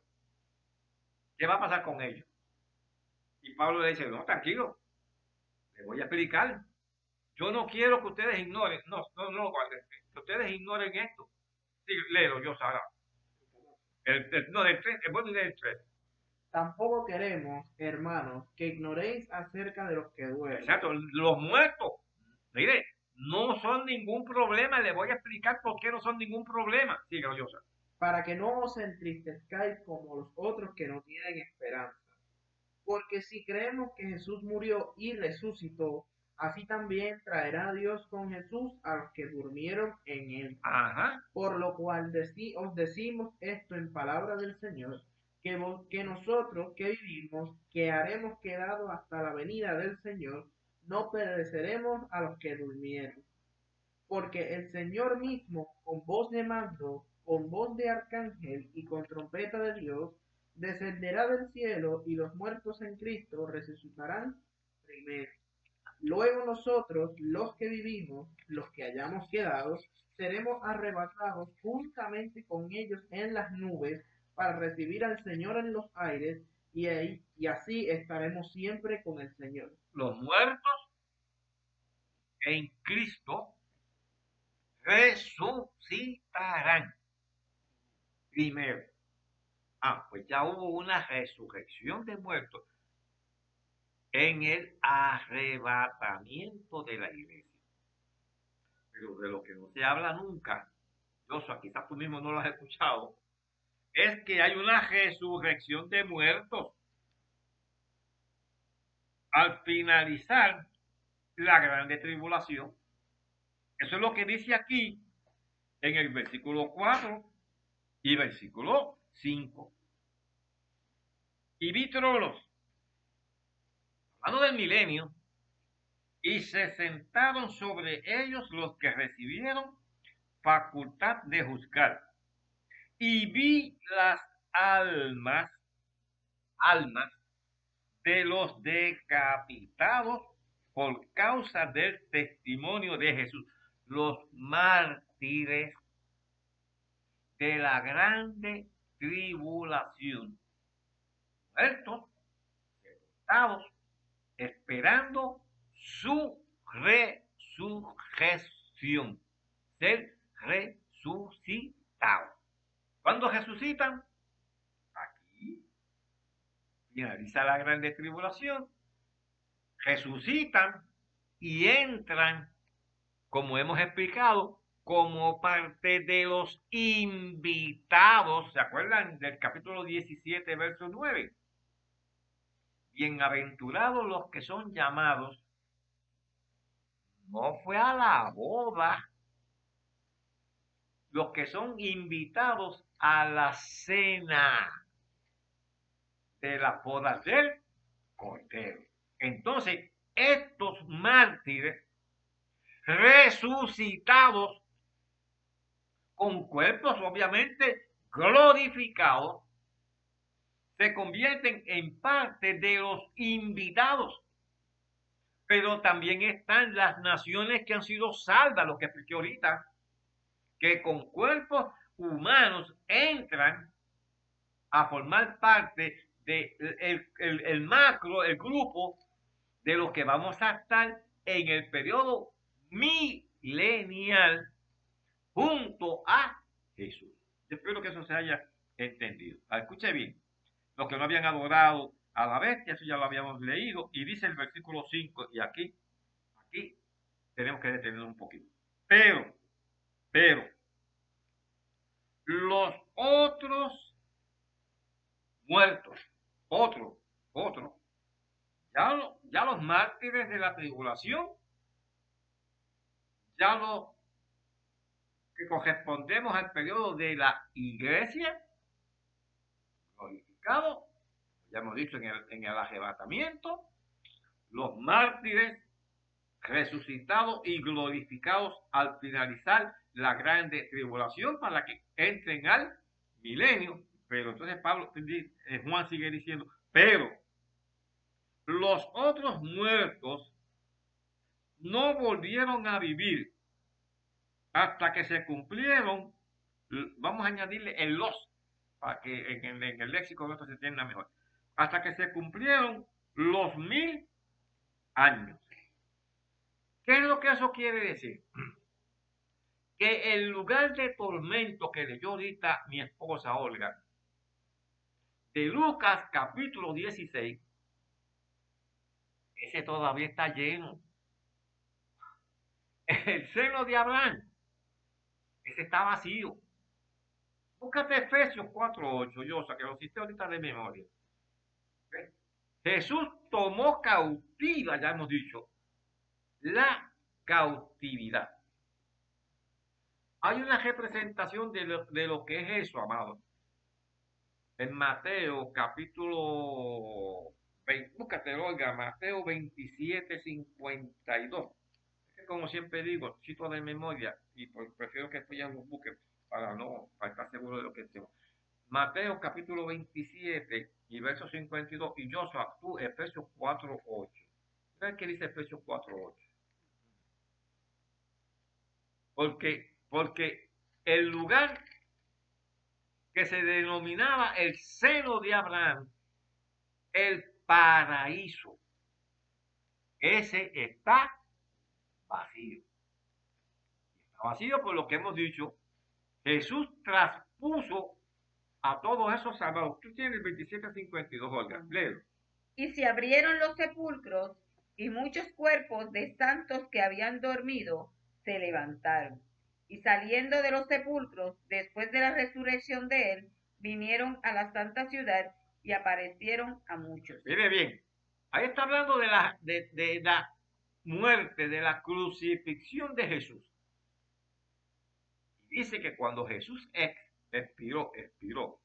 S1: ¿qué va a pasar con ellos? Y Pablo le dice, no, tranquilo, le voy a explicar. Yo no quiero que ustedes ignoren, no, no, no, que ustedes ignoren esto. Sí, léelo, yo sabrá. El, no, del 3, el bueno del 3.
S3: Tampoco queremos, hermanos, que ignoréis acerca de los que duelen.
S1: Exacto, los muertos. Mire, no son ningún problema. Le voy a explicar por qué no son ningún problema. Sí, yo
S3: Para que no os entristezcáis como los otros que no tienen esperanza. Porque si creemos que Jesús murió y resucitó, así también traerá Dios con Jesús a los que durmieron en él.
S1: Ajá.
S3: Por lo cual os decimos esto en palabra del Señor, que, que nosotros que vivimos, que haremos quedado hasta la venida del Señor, no pereceremos a los que durmieron. Porque el Señor mismo, con voz de mando, con voz de arcángel y con trompeta de Dios, descenderá del cielo y los muertos en Cristo resucitarán primero. Luego nosotros, los que vivimos, los que hayamos quedado, seremos arrebatados juntamente con ellos en las nubes para recibir al Señor en los aires y, ahí, y así estaremos siempre con el Señor.
S1: Los muertos en Cristo resucitarán primero. Ah, pues ya hubo una resurrección de muertos en el arrebatamiento de la iglesia. Pero de lo que no se habla nunca, Joshua, quizás tú mismo no lo has escuchado, es que hay una resurrección de muertos. Al finalizar la grande tribulación, eso es lo que dice aquí en el versículo 4 y versículo 5. Y vi hablando del milenio, y se sentaron sobre ellos los que recibieron facultad de juzgar. Y vi las almas, almas de los decapitados por causa del testimonio de Jesús, los mártires de la grande tribulación. Muertos, esperando su resurrección. Ser resucitado. Cuando resucitan, aquí finaliza la grande tribulación, resucitan y entran, como hemos explicado, como parte de los invitados, ¿se acuerdan del capítulo 17, verso 9? Bienaventurados los que son llamados, no fue a la boda, los que son invitados a la cena de la boda del Cordero. Entonces, estos mártires resucitados con cuerpos obviamente glorificados, se convierten en parte de los invitados. Pero también están las naciones que han sido salvas, lo que expliqué ahorita, que con cuerpos humanos entran a formar parte del de el, macro, el grupo de los que vamos a estar en el periodo milenial junto a Jesús. Espero que eso se haya entendido. Ah, escuche bien, los que no habían adorado a la bestia, eso ya lo habíamos leído, y dice el versículo 5, y aquí, aquí tenemos que detener un poquito. Pero, pero, los otros muertos, otros, otros, ya, ya los mártires de la tribulación, ya los que correspondemos al periodo de la iglesia, glorificado, ya hemos dicho en el, en el arrebatamiento, los mártires resucitados y glorificados al finalizar la grande tribulación para que entren al milenio, pero entonces Pablo, eh, Juan sigue diciendo, pero los otros muertos no volvieron a vivir hasta que se cumplieron, vamos a añadirle el los, para que en, el léxico esto se entienda mejor, hasta que se cumplieron los mil años. ¿Qué es lo que eso quiere decir? Que el lugar de tormento que leyó ahorita mi esposa Olga, de Lucas capítulo 16, ese todavía está lleno. El seno de Abraham, ese está vacío. Búscate Efesios 4.8, yo, o sea, que lo cité ahorita de memoria. Jesús tomó cautiva, ya hemos dicho, la cautividad. Hay una representación de lo, de lo que es eso, amado. En Mateo capítulo, búscate, oiga, Mateo 27, 52. Es como siempre digo, cito de memoria y prefiero que tú ya lo busques para no, para estar seguro de lo que tengo. Mateo capítulo 27 y verso 52 y Joshua, tú Efesios 4, 8. ¿Sabes qué dice Efesios 4, 8? Porque, porque el lugar que se denominaba el seno de Abraham, el paraíso, ese está vacío. Está vacío por lo que hemos dicho. Jesús traspuso a todos esos salvados. Tú tienes el 2752, Olga, léelo.
S2: Y se abrieron los sepulcros y muchos cuerpos de santos que habían dormido se levantaron. Y saliendo de los sepulcros, después de la resurrección de él, vinieron a la santa ciudad y aparecieron a muchos.
S1: Mire bien, ahí está hablando de la, de, la muerte, de la crucifixión de Jesús. Dice que cuando Jesús expiró, expiró.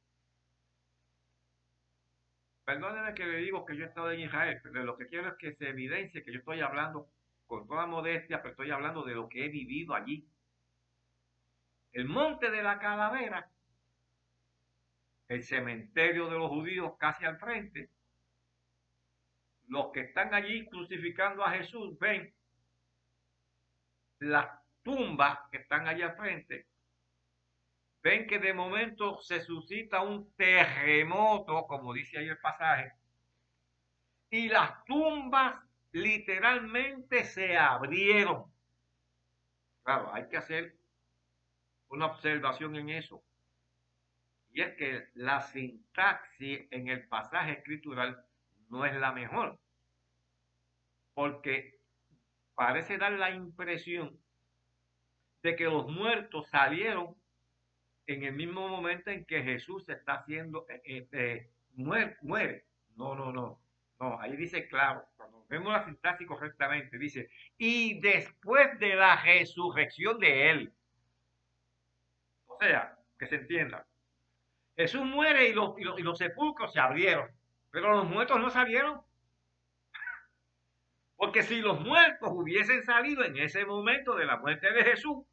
S1: Perdónenme que le digo que yo he estado en Israel, pero lo que quiero es que se evidencie que yo estoy hablando con toda modestia, pero estoy hablando de lo que he vivido allí. El monte de la calavera, el cementerio de los judíos casi al frente, los que están allí crucificando a Jesús ven las tumbas que están allí al frente, ven que de momento se suscita un terremoto, como dice ahí el pasaje, y las tumbas literalmente se abrieron. Claro, hay que hacer una observación en eso. Y es que la sintaxis en el pasaje escritural no es la mejor. Porque parece dar la impresión de que los muertos salieron en el mismo momento en que Jesús está haciendo, eh, eh, eh, muere, muere. No, no, no. No, ahí dice claro, cuando vemos la sintaxis correctamente, dice, y después de la resurrección de él. O sea, que se entienda. Jesús muere y los, y los, sepulcros se abrieron, pero los muertos no salieron. Porque si los muertos hubiesen salido en ese momento de la muerte de Jesús,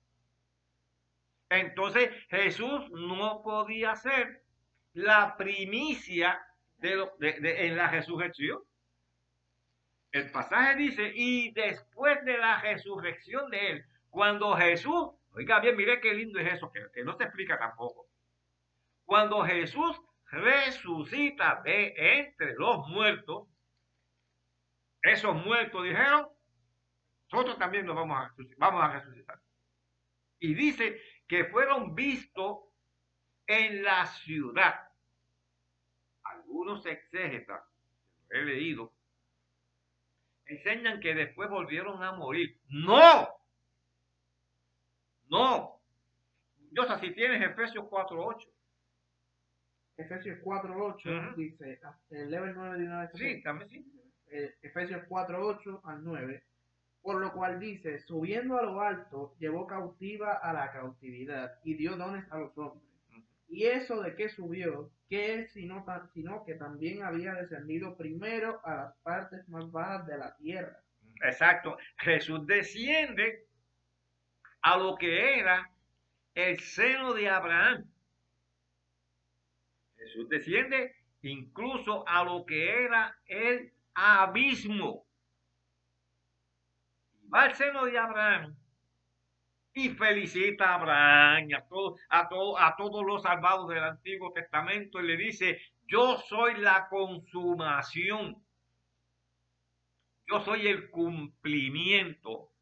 S1: entonces Jesús no podía ser la primicia en la resurrección. El pasaje dice, y después de la resurrección de él, cuando Jesús, oiga bien, mire qué lindo es eso, que, no se explica tampoco. Cuando Jesús resucita de entre los muertos, esos muertos dijeron, nosotros también nos vamos a resucitar. Y dice que fueron vistos en la ciudad algunos exégetas, he leído, enseñan que después volvieron a morir. ¡No! ¡No! Dios, si tienes Efesios 4.8.
S3: Efesios 4.8 dice, el level 9 de una
S1: Sí, también sí.
S3: Eh, Efesios 4.8 al 9. Por lo cual dice, subiendo a lo alto, llevó cautiva a la cautividad y dio dones a los hombres. ¿Y eso de qué subió? ¿Qué es sino, sino que también había descendido primero a las partes más bajas de la tierra?
S1: Exacto. Jesús desciende a lo que era el seno de Abraham. Jesús desciende incluso a lo que era el abismo. Va al seno de Abraham y felicita a Abraham a, todos a, a todos los salvados del Antiguo Testamento y le dice, yo soy la consumación, yo soy el cumplimiento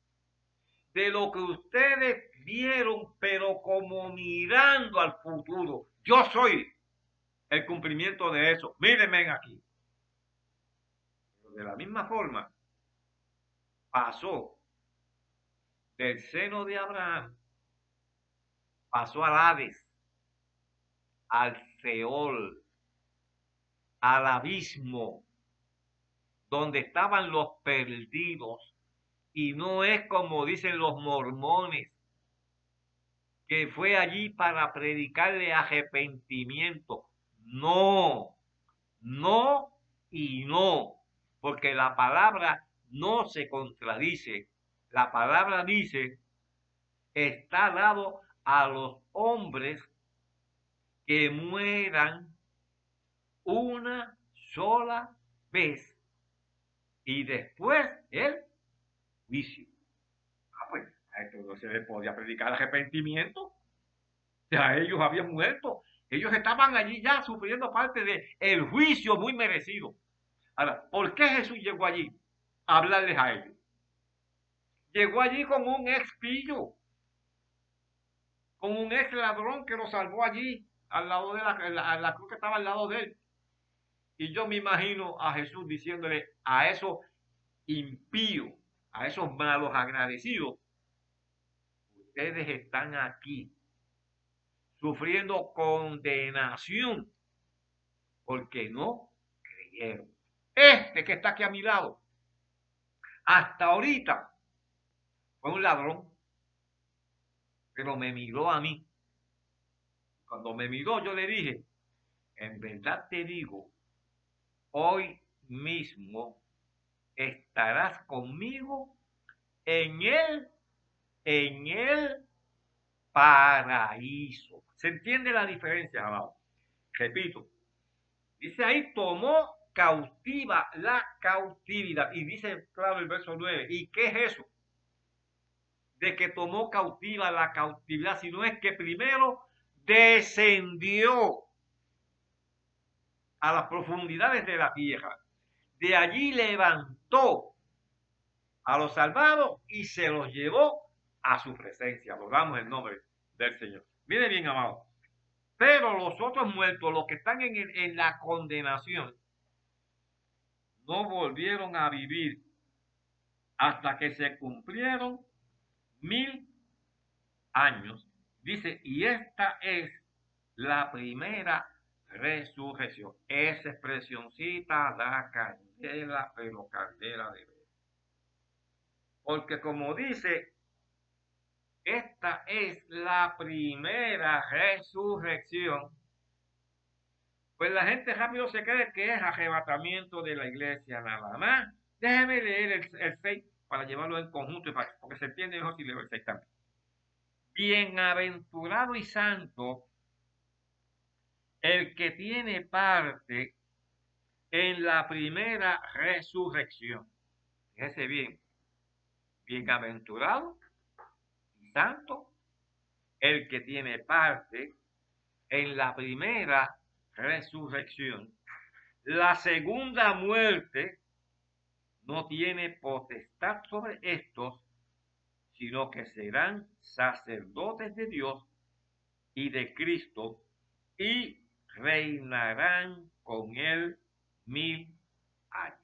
S1: de lo que ustedes vieron, pero como mirando al futuro. Yo soy el cumplimiento de eso. Mírenme aquí. de la misma forma, pasó del seno de Abraham, pasó al Hades, al Seol, al abismo, donde estaban los perdidos. Y no es como dicen los mormones, que fue allí para predicarle arrepentimiento. No, no y no, porque la palabra no se contradice. La palabra dice, está dado a los hombres que mueran una sola vez y después el juicio. Ah, pues a esto no se les podía predicar arrepentimiento. Ya ellos habían muerto. Ellos estaban allí ya sufriendo parte del el juicio muy merecido. Ahora, ¿por qué Jesús llegó allí a hablarles a ellos? Llegó allí con un ex pillo, con un ex ladrón que lo salvó allí, al lado de la, la cruz que estaba al lado de él. Y yo me imagino a Jesús diciéndole a esos impíos, a esos malos agradecidos, ustedes están aquí sufriendo condenación porque no creyeron. Este que está aquí a mi lado, hasta ahorita fue un ladrón, pero me miró a mí. Cuando me miró, yo le dije, en verdad te digo, hoy mismo estarás conmigo en el, en el paraíso. ¿Se entiende la diferencia, amado? Repito, dice ahí, tomó cautiva la cautividad. Y dice, claro, el verso 9, ¿y qué es eso? De que tomó cautiva la cautividad, sino es que primero descendió a las profundidades de la tierra. De allí levantó a los salvados y se los llevó a su presencia. Adoramos el nombre del Señor. Mire bien, amado. Pero los otros muertos, los que están en, en la condenación, no volvieron a vivir hasta que se cumplieron mil años. Dice, y esta es la primera resurrección. Esa expresioncita da candela, pero candela de ver. Porque como dice, esta es la primera resurrección. Pues la gente rápido se cree que es arrebatamiento de la iglesia nada más. Déjeme leer el, el 6 para llevarlo en conjunto, porque se entiende mejor si leo el 6 también. Bienaventurado y santo el que tiene parte en la primera resurrección. Fíjese bien, bienaventurado y santo, el que tiene parte en la primera resurrección. La segunda muerte no tiene potestad sobre estos, sino que serán sacerdotes de Dios y de Cristo y reinarán con él mil años.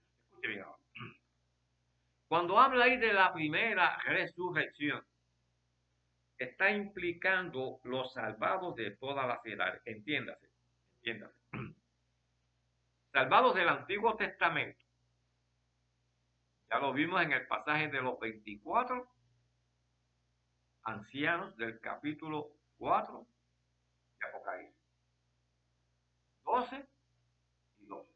S1: Cuando habla ahí de la primera resurrección, está implicando los salvados de todas las edades. Entiéndase, entiéndase. Salvados del Antiguo Testamento. Ya lo vimos en el pasaje de los 24 ancianos del capítulo 4 de Apocalipsis. 12 y 12.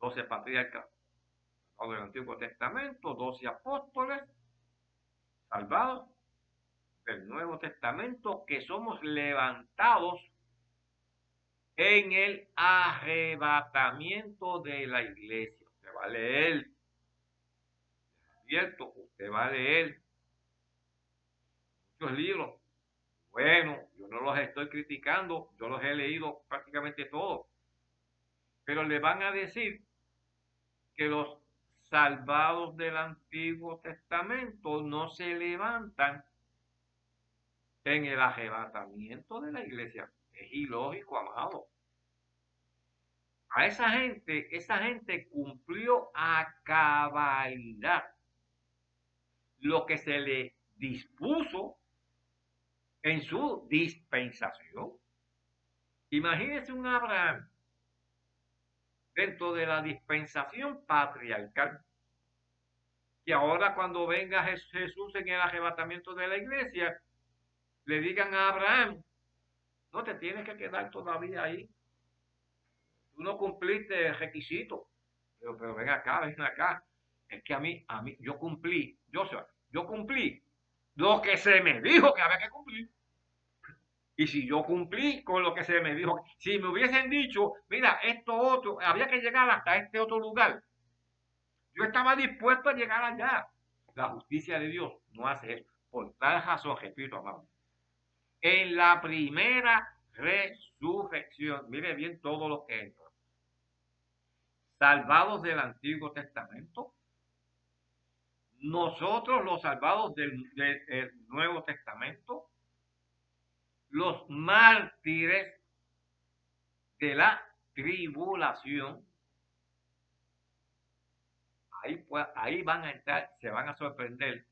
S1: 12 patriarcas del Antiguo Testamento, 12 apóstoles salvados del Nuevo Testamento que somos levantados en el arrebatamiento de la iglesia. Usted va a leer, cierto, usted va a leer muchos libros. Bueno, yo no los estoy criticando, yo los he leído prácticamente todos. Pero le van a decir que los salvados del Antiguo Testamento no se levantan en el arrebatamiento de la iglesia. Es ilógico, amado. A esa gente, esa gente cumplió a cabalidad lo que se le dispuso en su dispensación. Imagínese un Abraham dentro de la dispensación patriarcal, que ahora cuando venga Jesús en el arrebatamiento de la iglesia, le digan a Abraham, no te tienes que quedar todavía ahí. Tú no cumpliste el requisito. Pero, pero ven acá, ven acá. Es que a mí, a mí, yo cumplí, yo, yo cumplí lo que se me dijo que había que cumplir. Y si yo cumplí con lo que se me dijo, si me hubiesen dicho, mira, esto otro, había que llegar hasta este otro lugar, yo estaba dispuesto a llegar allá. La justicia de Dios no hace eso. Por tal razón, repito, amado. En la primera resurrección, mire bien todo lo que entra. Salvados del Antiguo Testamento, nosotros los salvados del, Nuevo Testamento, los mártires de la tribulación, ahí, ahí van a entrar, se van a sorprender.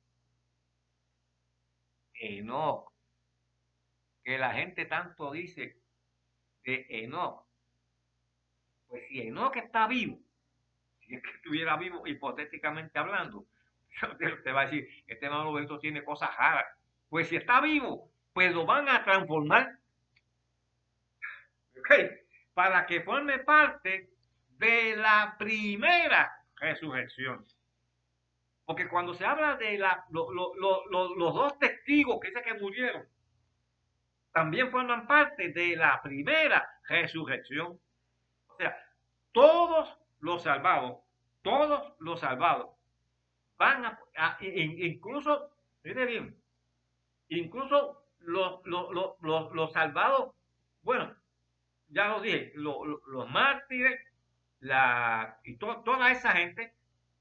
S1: Enoch, que la gente tanto dice de Enoch. Pues si Enoch está vivo, si es que estuviera vivo hipotéticamente hablando, Usted va a decir, este hermano Benito tiene cosas raras. Pues si está vivo, pues lo van a transformar. Para que forme parte de la primera resurrección. Porque cuando se habla de la, los dos testigos que dice que murieron, también forman parte de la primera resurrección. O sea, todos los salvados, todos los salvados van a, incluso, mire bien, incluso los, los, salvados, bueno, ya lo dije, los mártires, la, y toda esa gente,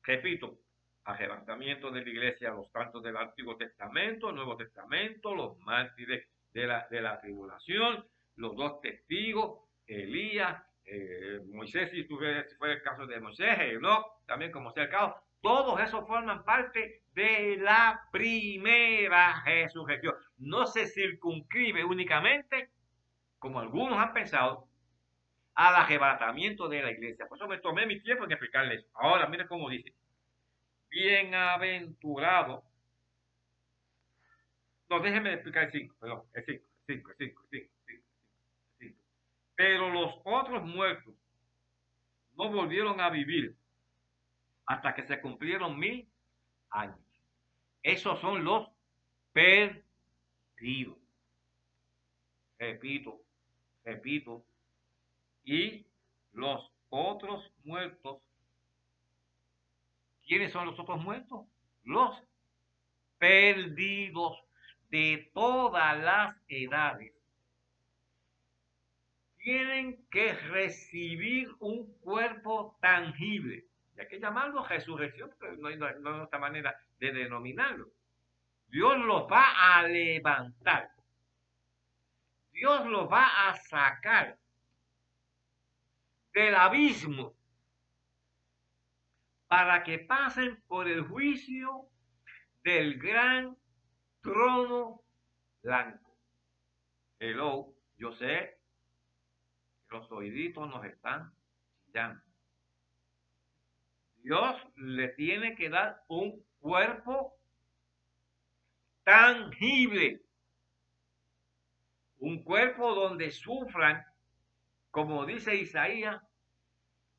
S1: repito, arrebatamiento de la iglesia, los santos del Antiguo Testamento, Nuevo Testamento, los mártires de la, de la tribulación, los dos testigos, Elías, eh, Moisés, si, fue el caso de Moisés, no también como sea el caso, todos esos forman parte de la primera resurrección. No se circunscribe únicamente, como algunos han pensado, al arrebatamiento de la iglesia. Por eso me tomé mi tiempo en explicarles. Ahora, mire cómo dice. Bienaventurado. No, déjenme explicar el 5, perdón, el 5, el 5, el 5, el 5, Pero los otros muertos no volvieron a vivir hasta que se cumplieron mil años. Esos son los perdidos. Repito, repito. Y los otros muertos. ¿Quiénes son los otros muertos? Los perdidos de todas las edades tienen que recibir un cuerpo tangible y hay que llamarlo resurrección, pero no hay, otra manera de denominarlo. Dios los va a levantar. Dios los va a sacar del abismo para que pasen por el juicio del gran trono blanco. Hello, yo sé que los oíditos nos están chillando. Dios le tiene que dar un cuerpo tangible. Un cuerpo donde sufran, como dice Isaías,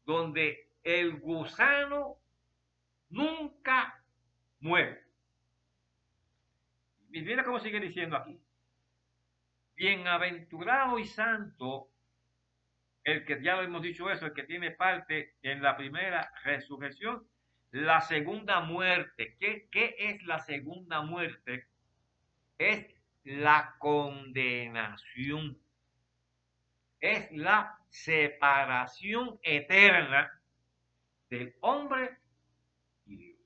S1: donde el gusano nunca muere. Y mira cómo sigue diciendo aquí. Bienaventurado y santo el que ya lo hemos dicho eso, el que tiene parte en la primera resurrección, la segunda muerte. ¿Qué, es la segunda muerte? Es la condenación. Es la separación eterna del hombre y Dios.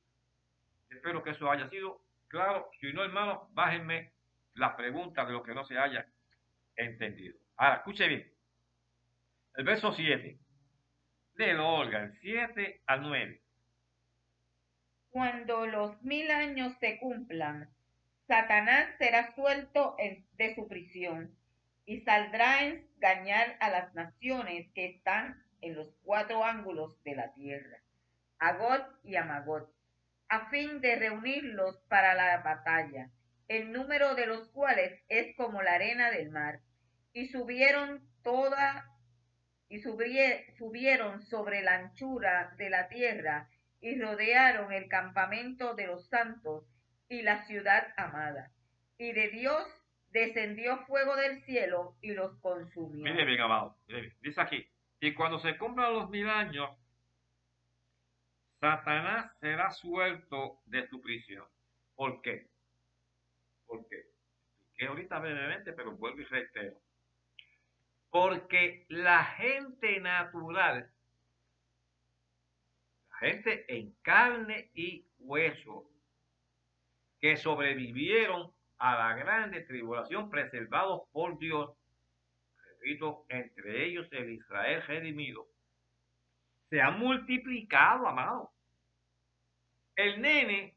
S1: Espero que eso haya sido claro. Si no, hermano, bájenme la pregunta de lo que no se haya entendido. Ahora, escuche bien. El verso 7. Léelo, Olga, el 7 al 9.
S2: Cuando los mil años se cumplan, Satanás será suelto de su prisión y saldrá a engañar a las naciones que están en los cuatro ángulos de la tierra, a God y a Magot, a fin de reunirlos para la batalla, el número de los cuales es como la arena del mar. Y subieron toda y subieron sobre la anchura de la tierra y rodearon el campamento de los santos y la ciudad amada. Y de Dios descendió fuego del cielo y los consumió.
S1: Mire bien, amado. Dice aquí, y cuando se cumplan los mil años, Satanás será suelto de su prisión. ¿Por qué? ¿Por qué? Que ahorita brevemente, pero vuelvo y reitero. Porque la gente natural, la gente en carne y hueso, que sobrevivieron a la grande tribulación, preservados por Dios, entre ellos el Israel redimido, se ha multiplicado, amado. El nene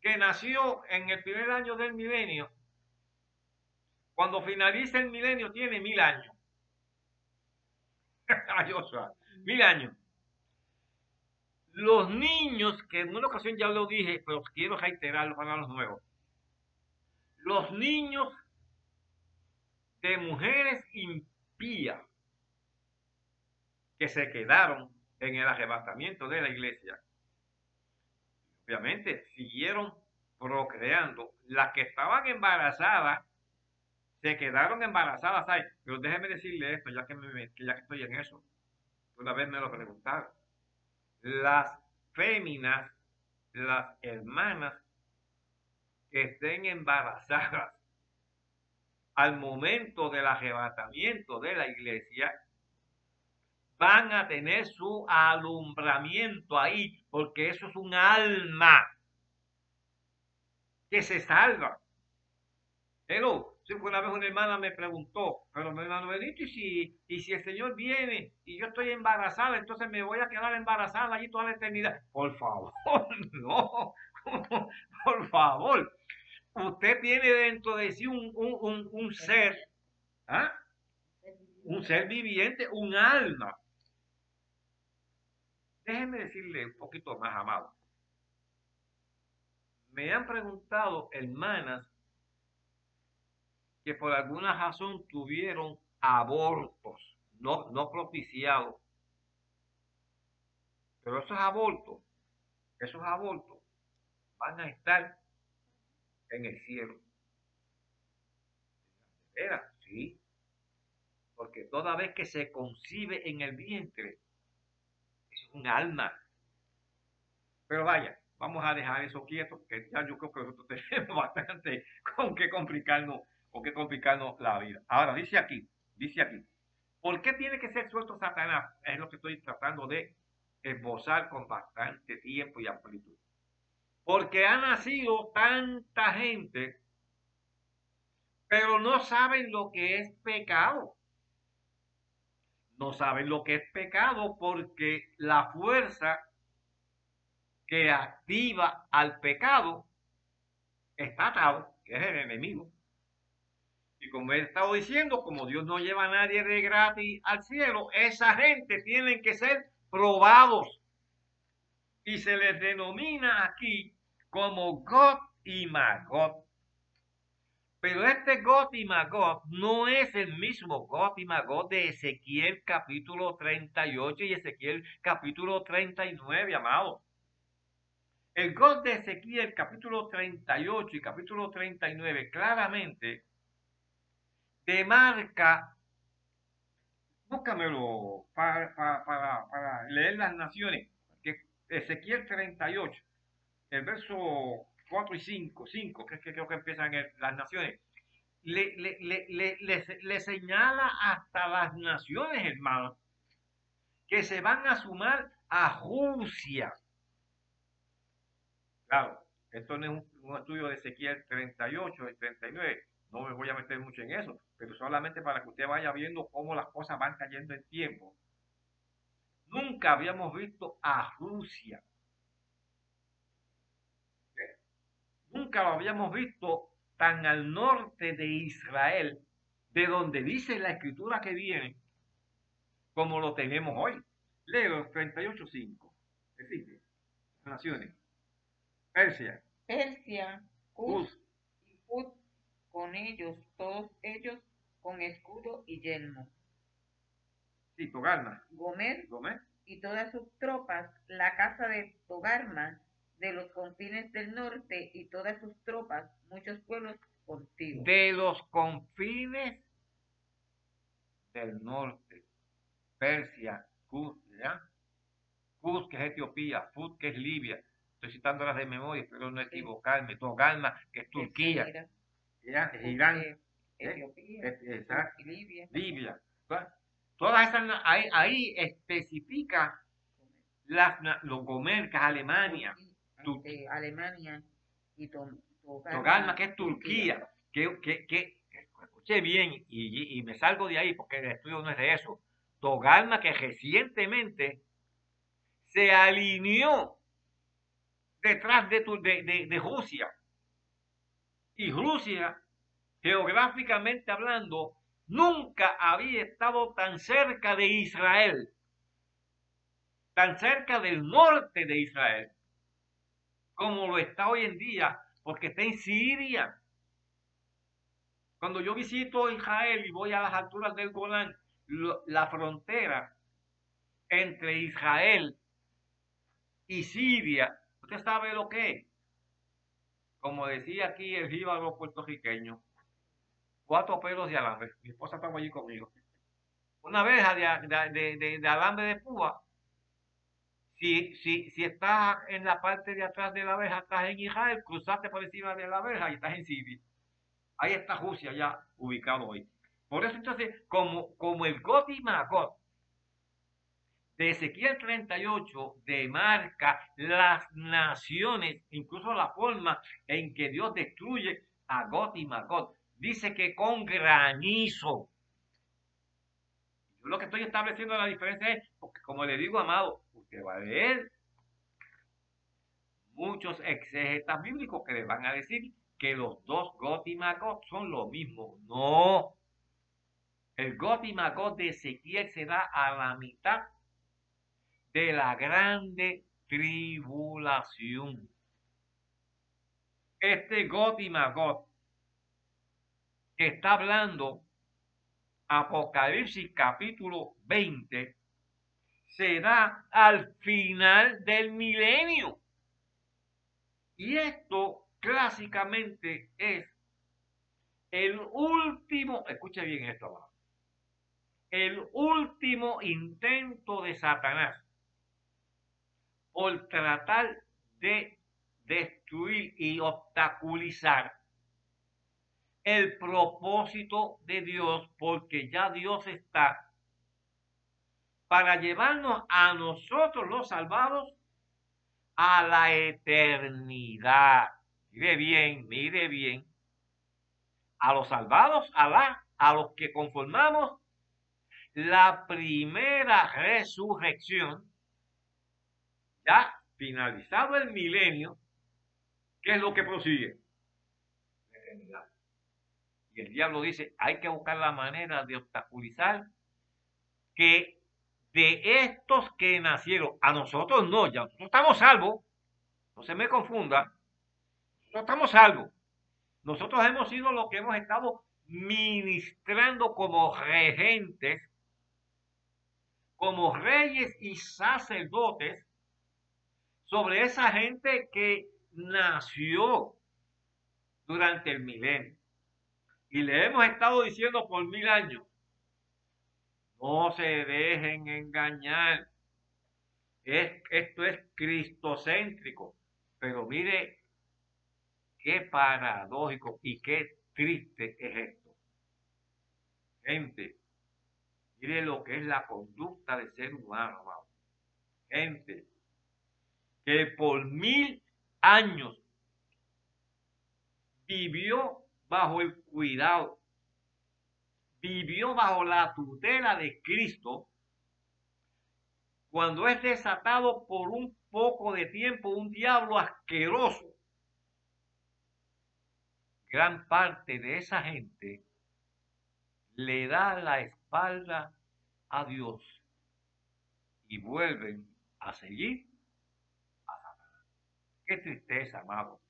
S1: que nació en el primer año del milenio, cuando finaliza el milenio tiene mil años. Mil años. Los niños, que en una ocasión ya lo dije, pero quiero reiterarlo para los nuevos. Los niños de mujeres impías que se quedaron en el arrebatamiento de la iglesia. Obviamente siguieron procreando. Las que estaban embarazadas se quedaron embarazadas. Ay, pero déjeme decirle esto, ya que, me, ya que estoy en eso. Una vez me lo preguntaron. Las féminas, las hermanas que estén embarazadas al momento del arrebatamiento de la iglesia, van a tener su alumbramiento ahí, porque eso es un alma que se salva. Si una vez una hermana me preguntó, pero mi hermano Benito, ¿y si, y si el Señor viene y yo estoy embarazada, entonces me voy a quedar embarazada allí toda la eternidad. Por favor, no, por favor usted tiene dentro de sí un, un, un, ser, ¿ah? un ser viviente, un alma. Déjeme decirle un poquito más, amado. Me han preguntado hermanas que por alguna razón tuvieron abortos, no, no propiciados. Pero esos abortos, esos abortos van a estar en el cielo. Era, sí. Porque toda vez que se concibe en el vientre, es un alma. Pero vaya, vamos a dejar eso quieto, que ya yo creo que nosotros tenemos bastante con qué complicarnos, con qué complicarnos la vida. Ahora, dice aquí, dice aquí, ¿por qué tiene que ser suelto Satanás? Es lo que estoy tratando de esbozar con bastante tiempo y amplitud. Porque ha nacido tanta gente, pero no saben lo que es pecado. No saben lo que es pecado porque la fuerza que activa al pecado está atado, que es el enemigo. Y como he estado diciendo, como Dios no lleva a nadie de gratis al cielo, esa gente tiene que ser probados y se les denomina aquí como God y Magot. Pero este God y Magot no es el mismo God y Magot de Ezequiel capítulo 38 y Ezequiel capítulo 39, amado. El God de Ezequiel capítulo 38 y capítulo 39 claramente demarca búscamelo para, para, para, leer las naciones, que Ezequiel 38, el verso 4 y 5, 5, que que creo que empiezan el- las naciones, le, le, le- le señala hasta las naciones, hermano, que se van a sumar a Rusia. Claro, esto no es un, un estudio de Ezequiel 38 y 39, no me voy a meter mucho en eso, pero solamente para que usted vaya viendo cómo las cosas van cayendo en tiempo. Nunca habíamos visto a Rusia. ¿Eh? Nunca lo habíamos visto tan al norte de Israel, de donde dice la escritura que viene, como lo tenemos hoy. Leo 38.5. Es decir, naciones. Persia,
S2: Persia, Cus con ellos, todos ellos con escudo y yelmo.
S1: sí, Togarma,
S2: Gomer
S1: Gomer,
S2: y todas sus tropas, la casa de Togarma, de los confines del norte y todas sus tropas, muchos pueblos contigo.
S1: de los confines del norte, Persia, Cus, ¿ya? Cus, que es Etiopía, Fut, que es Libia. Estoy citándolas de memoria, pero no equivocarme. Togarma, que es Turquía.
S2: Put,
S1: Irán,
S2: eh, Etiopía, y Libia.
S1: Libia. Todas- esas, ahí, ahí especifica las, los Gomercas, Alemania,
S2: Turquía, este, Alemania y to, Togarma,
S1: Togarma, que es Turquía, que, que, que, escuché bien y, y me salgo de ahí porque el estudio no es de eso. Togarma que recientemente se alineó detrás de, tu- de, de- de Rusia. Y Rusia, geográficamente hablando, nunca había estado tan cerca de Israel, tan cerca del norte de Israel, como lo está hoy en día, porque está en Siria. Cuando yo visito Israel y voy a las alturas del Golán, la frontera entre Israel y Siria, usted sabe lo que es. Como decía aquí el jíbaro puertorriqueño, cuatro pelos de alambre. Mi esposa estaba allí conmigo. Una verja de, de, de- de- alambre de púa. Si, si, si estás en la parte de atrás de la verja, estás en Israel, cruzaste por encima de la verja y estás en Siria. Ahí está Rusia ya ubicado hoy. Por eso entonces, como, como el Got y Magot de Ezequiel 38 demarca las naciones, incluso la forma en que Dios destruye a Got y Magot. Dice que con granizo. Yo lo que estoy estableciendo la diferencia es, porque como le digo, amado, usted va a leer muchos exegetas bíblicos que le van a decir que los dos Got y son lo mismo. No. El Got y de Ezequiel se da a la mitad de la grande tribulación. Este Got y Magot que está hablando Apocalipsis capítulo 20 se da al final del milenio. Y esto clásicamente es el último, escuche bien esto el último intento de Satanás por tratar de destruir y obstaculizar el propósito de Dios, porque ya Dios está para llevarnos a nosotros los salvados a la eternidad. Mire bien, mire bien. A los salvados, a, la, a los que conformamos la primera resurrección, ya finalizado el milenio, ¿qué es lo que prosigue? La eternidad. Y el diablo dice, hay que buscar la manera de obstaculizar que de estos que nacieron, a nosotros no, ya nosotros estamos salvos, no se me confunda, nosotros estamos salvos. Nosotros hemos sido lo que hemos estado ministrando como regentes, como reyes y sacerdotes sobre esa gente que nació durante el milenio. Y le hemos estado diciendo por mil años, No se dejen engañar. Es, esto es cristocéntrico. Pero mire qué paradójico y qué triste es esto. Gente, mire lo que es la conducta del ser humano. Gente, que por mil años vivió bajo el cuidado, vivió bajo la tutela de Cristo, cuando es desatado por un poco de tiempo un diablo asqueroso, gran parte de esa gente le da la espalda a Dios y vuelven a seguir. Qué tristeza, amado.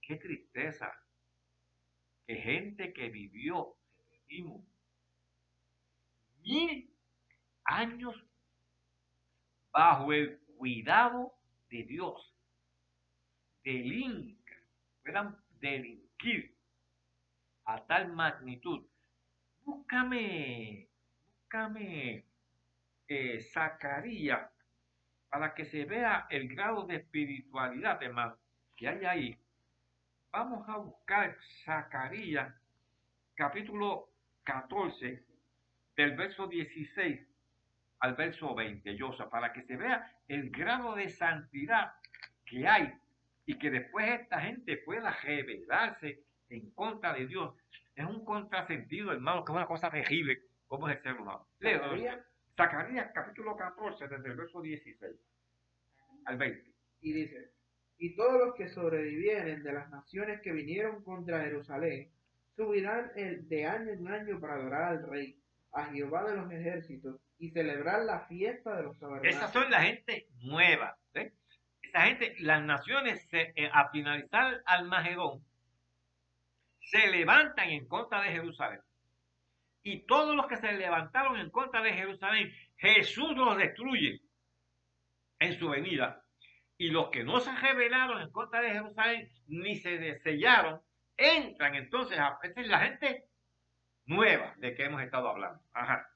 S1: Qué tristeza que gente que vivió, repetimos, mil años bajo el cuidado de Dios, delinca, puedan delinquir a tal magnitud. Búscame, búscame eh, Zacarías para que se vea el grado de espiritualidad, hermano, que hay ahí vamos a buscar Zacarías capítulo 14 del verso 16 al verso 20, Yosa, para que se vea el grado de santidad que hay y que después esta gente pueda rebelarse en contra de Dios. Es un contrasentido, hermano, que es una cosa terrible como es el ser humano. Leo, Zacarías capítulo 14 desde el verso 16 al 20.
S3: Y dice, y todos los que sobrevivieren de las naciones que vinieron contra Jerusalén subirán el de año en año para adorar al rey, a Jehová de los ejércitos, y celebrar la fiesta de los tabernáculos.
S1: Esas son la gente nueva. Esa gente, las naciones se, eh, a finalizar al Magedón, se levantan en contra de Jerusalén. Y todos los que se levantaron en contra de Jerusalén, Jesús los destruye en su venida y los que no se rebelaron en contra de Jerusalén ni se sellaron, entran entonces a esta es la gente nueva de que hemos estado hablando. Ajá.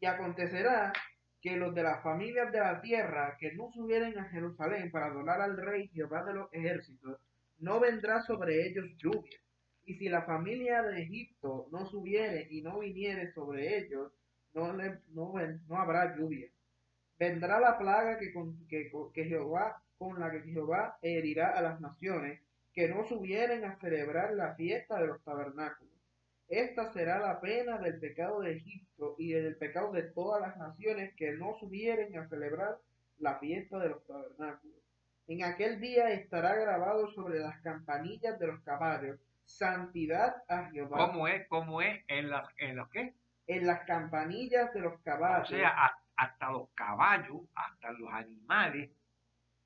S3: Y acontecerá que los de las familias de la tierra que no subieren a Jerusalén para adorar al rey Jehová de los ejércitos, no vendrá sobre ellos lluvia. Y si la familia de Egipto no subiere y no viniere sobre ellos, no, habrá lluvia vendrá la plaga con, con la que Jehová herirá a las naciones que no subieren a celebrar la fiesta de los tabernáculos. Esta será la pena del pecado de Egipto y del pecado de todas las naciones que no subieren a celebrar la fiesta de los tabernáculos. En aquel día estará grabado sobre las campanillas de los caballos, santidad a Jehová.
S1: ¿Cómo es? ¿Cómo es? ¿En las, en los qué?
S3: En las campanillas de los caballos.
S1: O sea, hasta los caballos, hasta los animales,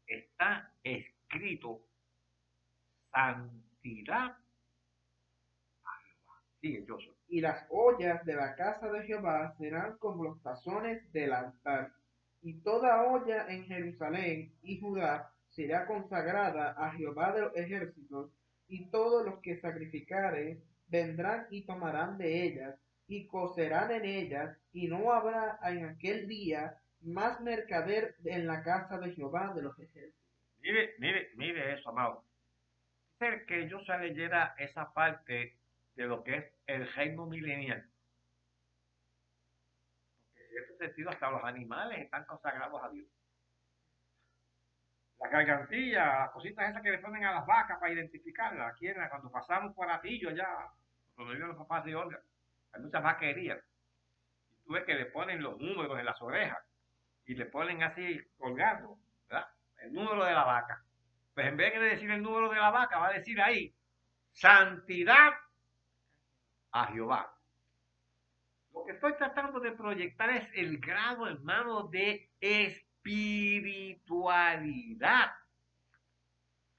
S1: está escrito santidad
S3: Y las ollas de la casa de Jehová serán como los tazones del altar. Y toda olla en Jerusalén y Judá será consagrada a Jehová de los ejércitos, y todos los que sacrificaren vendrán y tomarán de ellas, y cocerán en ellas, y no habrá en aquel día más mercader en la casa de Jehová de los ejércitos.
S1: Mire, mire, mire eso, amado. Ser que yo se leyera esa parte de lo que es el reino milenial. Porque en cierto sentido hasta los animales están consagrados a Dios. La gargantilla, las cositas esas que le ponen a las vacas para identificarlas. Aquí cuando pasamos por Atillo allá, cuando viven los papás de Olga hay muchas vaquerías. Y tú ves que le ponen los números en las orejas y le ponen así colgando, ¿verdad? El número de la vaca. Pues en vez de decir el número de la vaca, va a decir ahí, santidad a Jehová. Lo que estoy tratando de proyectar es el grado, hermano, de espiritualidad.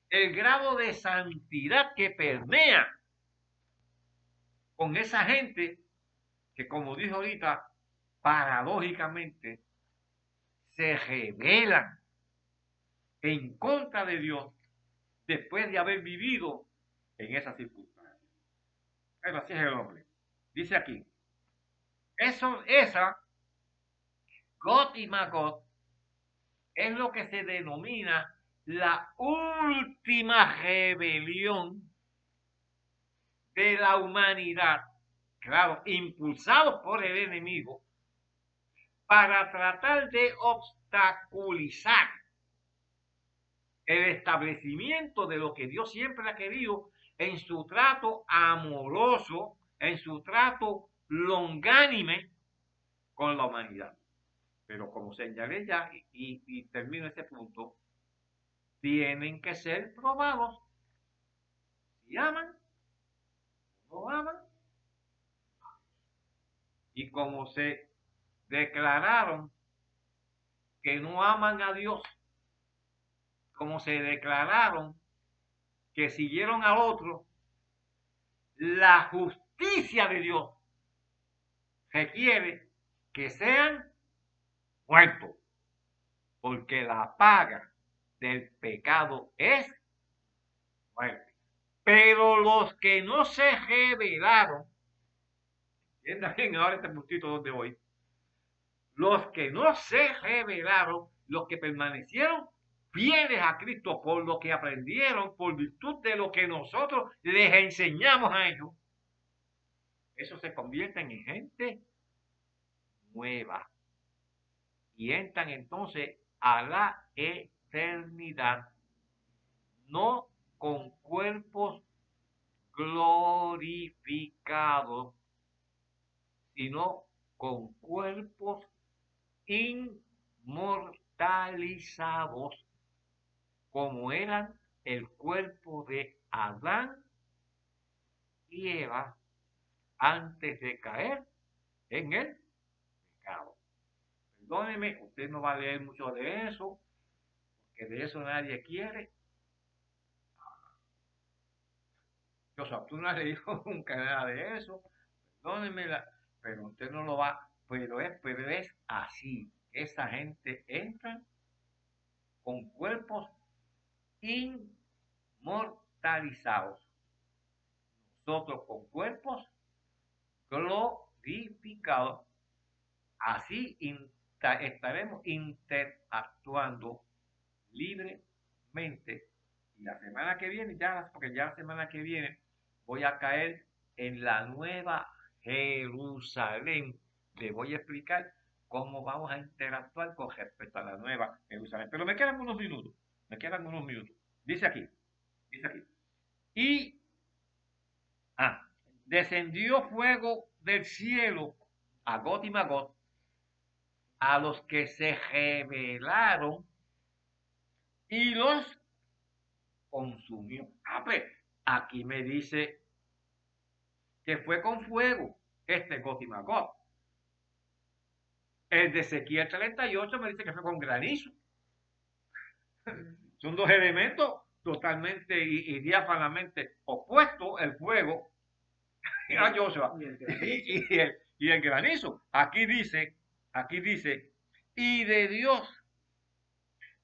S1: El grado de santidad que permea con esa gente que, como dijo ahorita, paradójicamente se rebelan en contra de Dios después de haber vivido en esa circunstancia. Pero así es el hombre. Dice aquí, Eso, esa, God y Magot, es lo que se denomina la última rebelión de la humanidad, claro, impulsados por el enemigo, para tratar de obstaculizar el establecimiento de lo que Dios siempre ha querido en su trato amoroso, en su trato longánime con la humanidad. Pero como señalé ya, y, termino este punto, tienen que ser probados. Si aman, no aman. Y como se declararon que no aman a Dios, como se declararon que siguieron al otro, la justicia de Dios requiere que sean muertos, porque la paga del pecado es muerte. Pero los que no se revelaron, entiendan bien ahora este puntito donde voy, los que no se revelaron, los que permanecieron fieles a Cristo por lo que aprendieron, por virtud de lo que nosotros les enseñamos a ellos, eso se convierte en gente nueva. Y entran entonces a la eternidad, no con cuerpos glorificados, sino con cuerpos inmortalizados, como eran el cuerpo de Adán y Eva antes de caer en el. Perdóneme, usted no va a leer mucho de eso, porque de eso nadie quiere. Yo, sea, tú no has leído nunca nada de eso, perdóneme, pero usted no lo va, pero es, pero es así. Esa gente entra con cuerpos inmortalizados. Nosotros con cuerpos glorificados. Así estaremos interactuando libremente. Y la semana que viene, ya, porque ya la semana que viene voy a caer en la nueva Jerusalén. Le voy a explicar cómo vamos a interactuar con respecto a la nueva Jerusalén. Pero me quedan unos minutos. Me quedan unos minutos. Dice aquí, dice aquí. Y ah, descendió fuego del cielo a Got y Magot a los que se rebelaron y los consumió. Ah, pues, aquí me dice que fue con fuego este Got y Magot. El de Ezequiel 38 me dice que fue con granizo. Son dos elementos totalmente y, diáfanamente opuestos, el fuego y, el, y el granizo. Aquí dice, aquí dice, y de Dios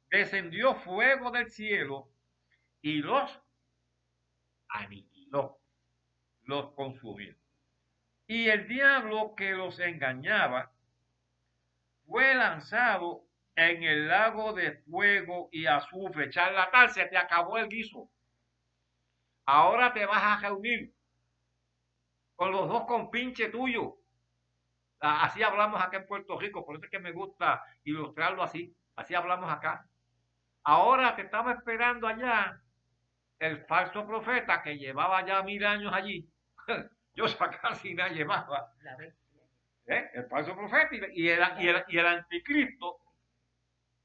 S1: descendió fuego del cielo y los aniquiló, los consumió. Y el diablo que los engañaba fue lanzado en el lago de fuego y azufre. Charlatán, se te acabó el guiso. Ahora te vas a reunir con los dos compinches tuyos. Ah, así hablamos acá en Puerto Rico, por eso es que me gusta ilustrarlo así. Así hablamos acá. Ahora te estaba esperando allá el falso profeta que llevaba ya mil años allí. Yo casi la llevaba. ¿Eh? El falso profeta y, era, y, y el anticristo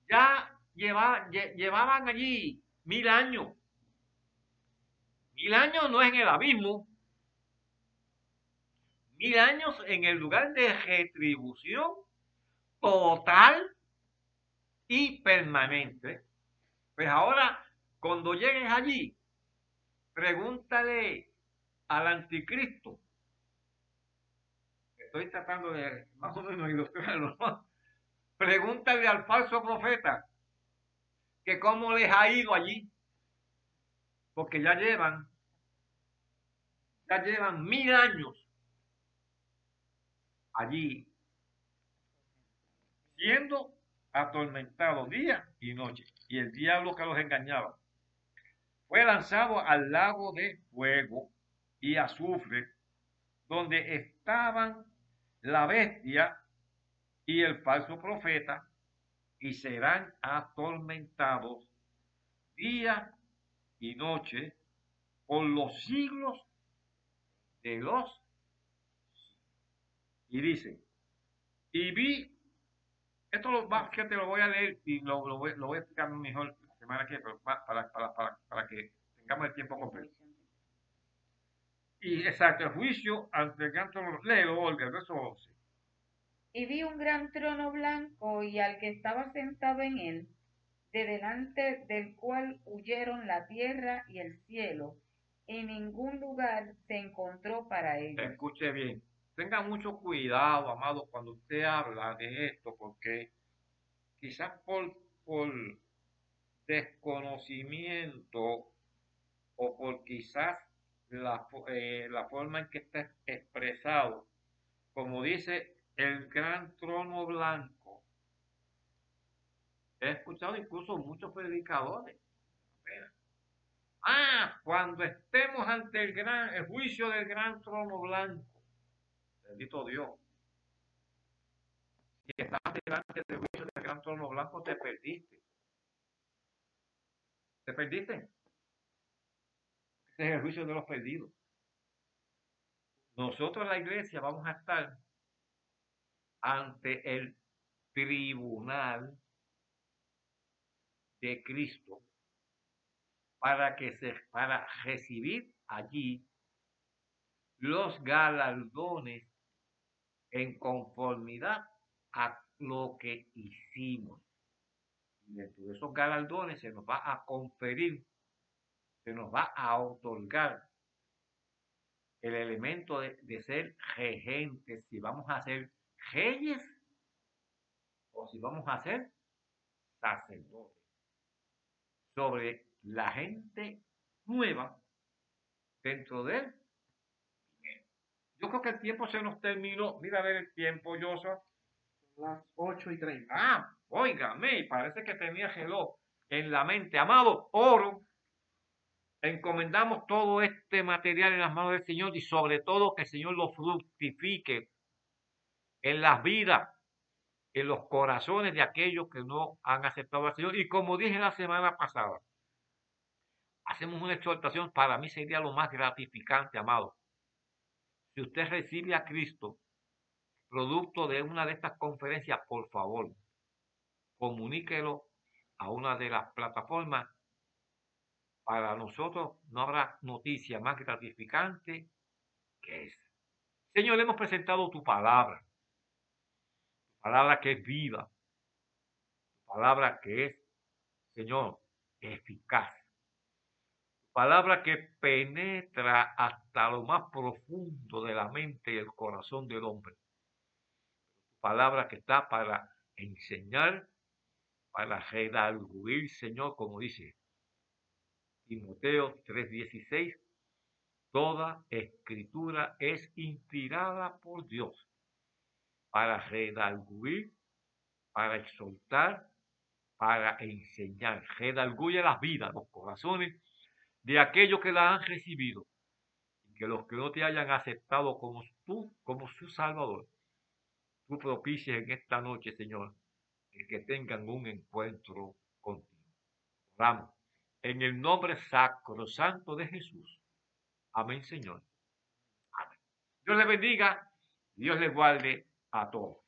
S1: ya llevaban allí mil años. Mil años no es en el abismo. Mil años en el lugar de retribución total y permanente. Pues ahora, cuando llegues allí, pregúntale al anticristo. Estoy tratando de más o menos ilustrarlo. Pregúntale al falso profeta que cómo les ha ido allí. Porque ya llevan, ya llevan mil años allí, siendo atormentados día y noche, y el diablo que los engañaba fue lanzado al lago de fuego y azufre, donde estaban la bestia y el falso profeta, y serán atormentados día y noche por los siglos de los y dice y vi esto lo, que te lo voy a leer y lo, lo, voy, lo voy, a explicar mejor la semana que pero para, para, para, para, que tengamos el tiempo completo. Y exacto el juicio ante el gran trono léelo Olga el verso 11
S2: y vi un gran trono blanco y al que estaba sentado en él de delante del cual huyeron la tierra y el cielo, en ningún lugar se encontró para ellos.
S1: Escuche bien, tenga mucho cuidado, amado, cuando usted habla de esto, porque quizás por, desconocimiento o por quizás la, eh, la forma en que está expresado, como dice el gran trono blanco, He escuchado incluso muchos predicadores. Ah, cuando estemos ante el gran el juicio del gran trono blanco. Bendito Dios. Si estás delante del juicio del gran trono blanco, te perdiste. ¿Te perdiste? Ese es el juicio de los perdidos. Nosotros, la iglesia, vamos a estar ante el tribunal de Cristo para que se para recibir allí los galardones en conformidad a lo que hicimos. Dentro de esos galardones se nos va a conferir, se nos va a otorgar el elemento de, ser regentes, si vamos a ser reyes o si vamos a ser sacerdotes sobre la gente nueva dentro de él. Yo creo que el tiempo se nos terminó. Mira a ver el tiempo, Joshua.
S3: Las 8 y 30.
S1: Ah, óigame, parece que tenía reloj en la mente. Amado, oro. Encomendamos todo este material en las manos del Señor y sobre todo que el Señor lo fructifique en las vidas en los corazones de aquellos que no han aceptado al Señor. Y como dije la semana pasada, hacemos una exhortación, para mí sería lo más gratificante, amado. Si usted recibe a Cristo, producto de una de estas conferencias, por favor, comuníquelo a una de las plataformas. Para nosotros no habrá noticia más gratificante que esa. Señor, hemos presentado tu palabra palabra que es viva, palabra que es, Señor, eficaz, palabra que penetra hasta lo más profundo de la mente y el corazón del hombre, palabra que está para enseñar, para redarguir, Señor, como dice Timoteo 3:16, toda escritura es inspirada por Dios para redarguir, para exhortar, para enseñar. Redarguye las vidas, los corazones de aquellos que la han recibido. Y que los que no te hayan aceptado como tú, como su Salvador, tú propicies en esta noche, Señor, que tengan un encuentro contigo. Oramos. En el nombre sacro santo de Jesús. Amén, Señor. Amén. Dios le bendiga. Dios le guarde a todos.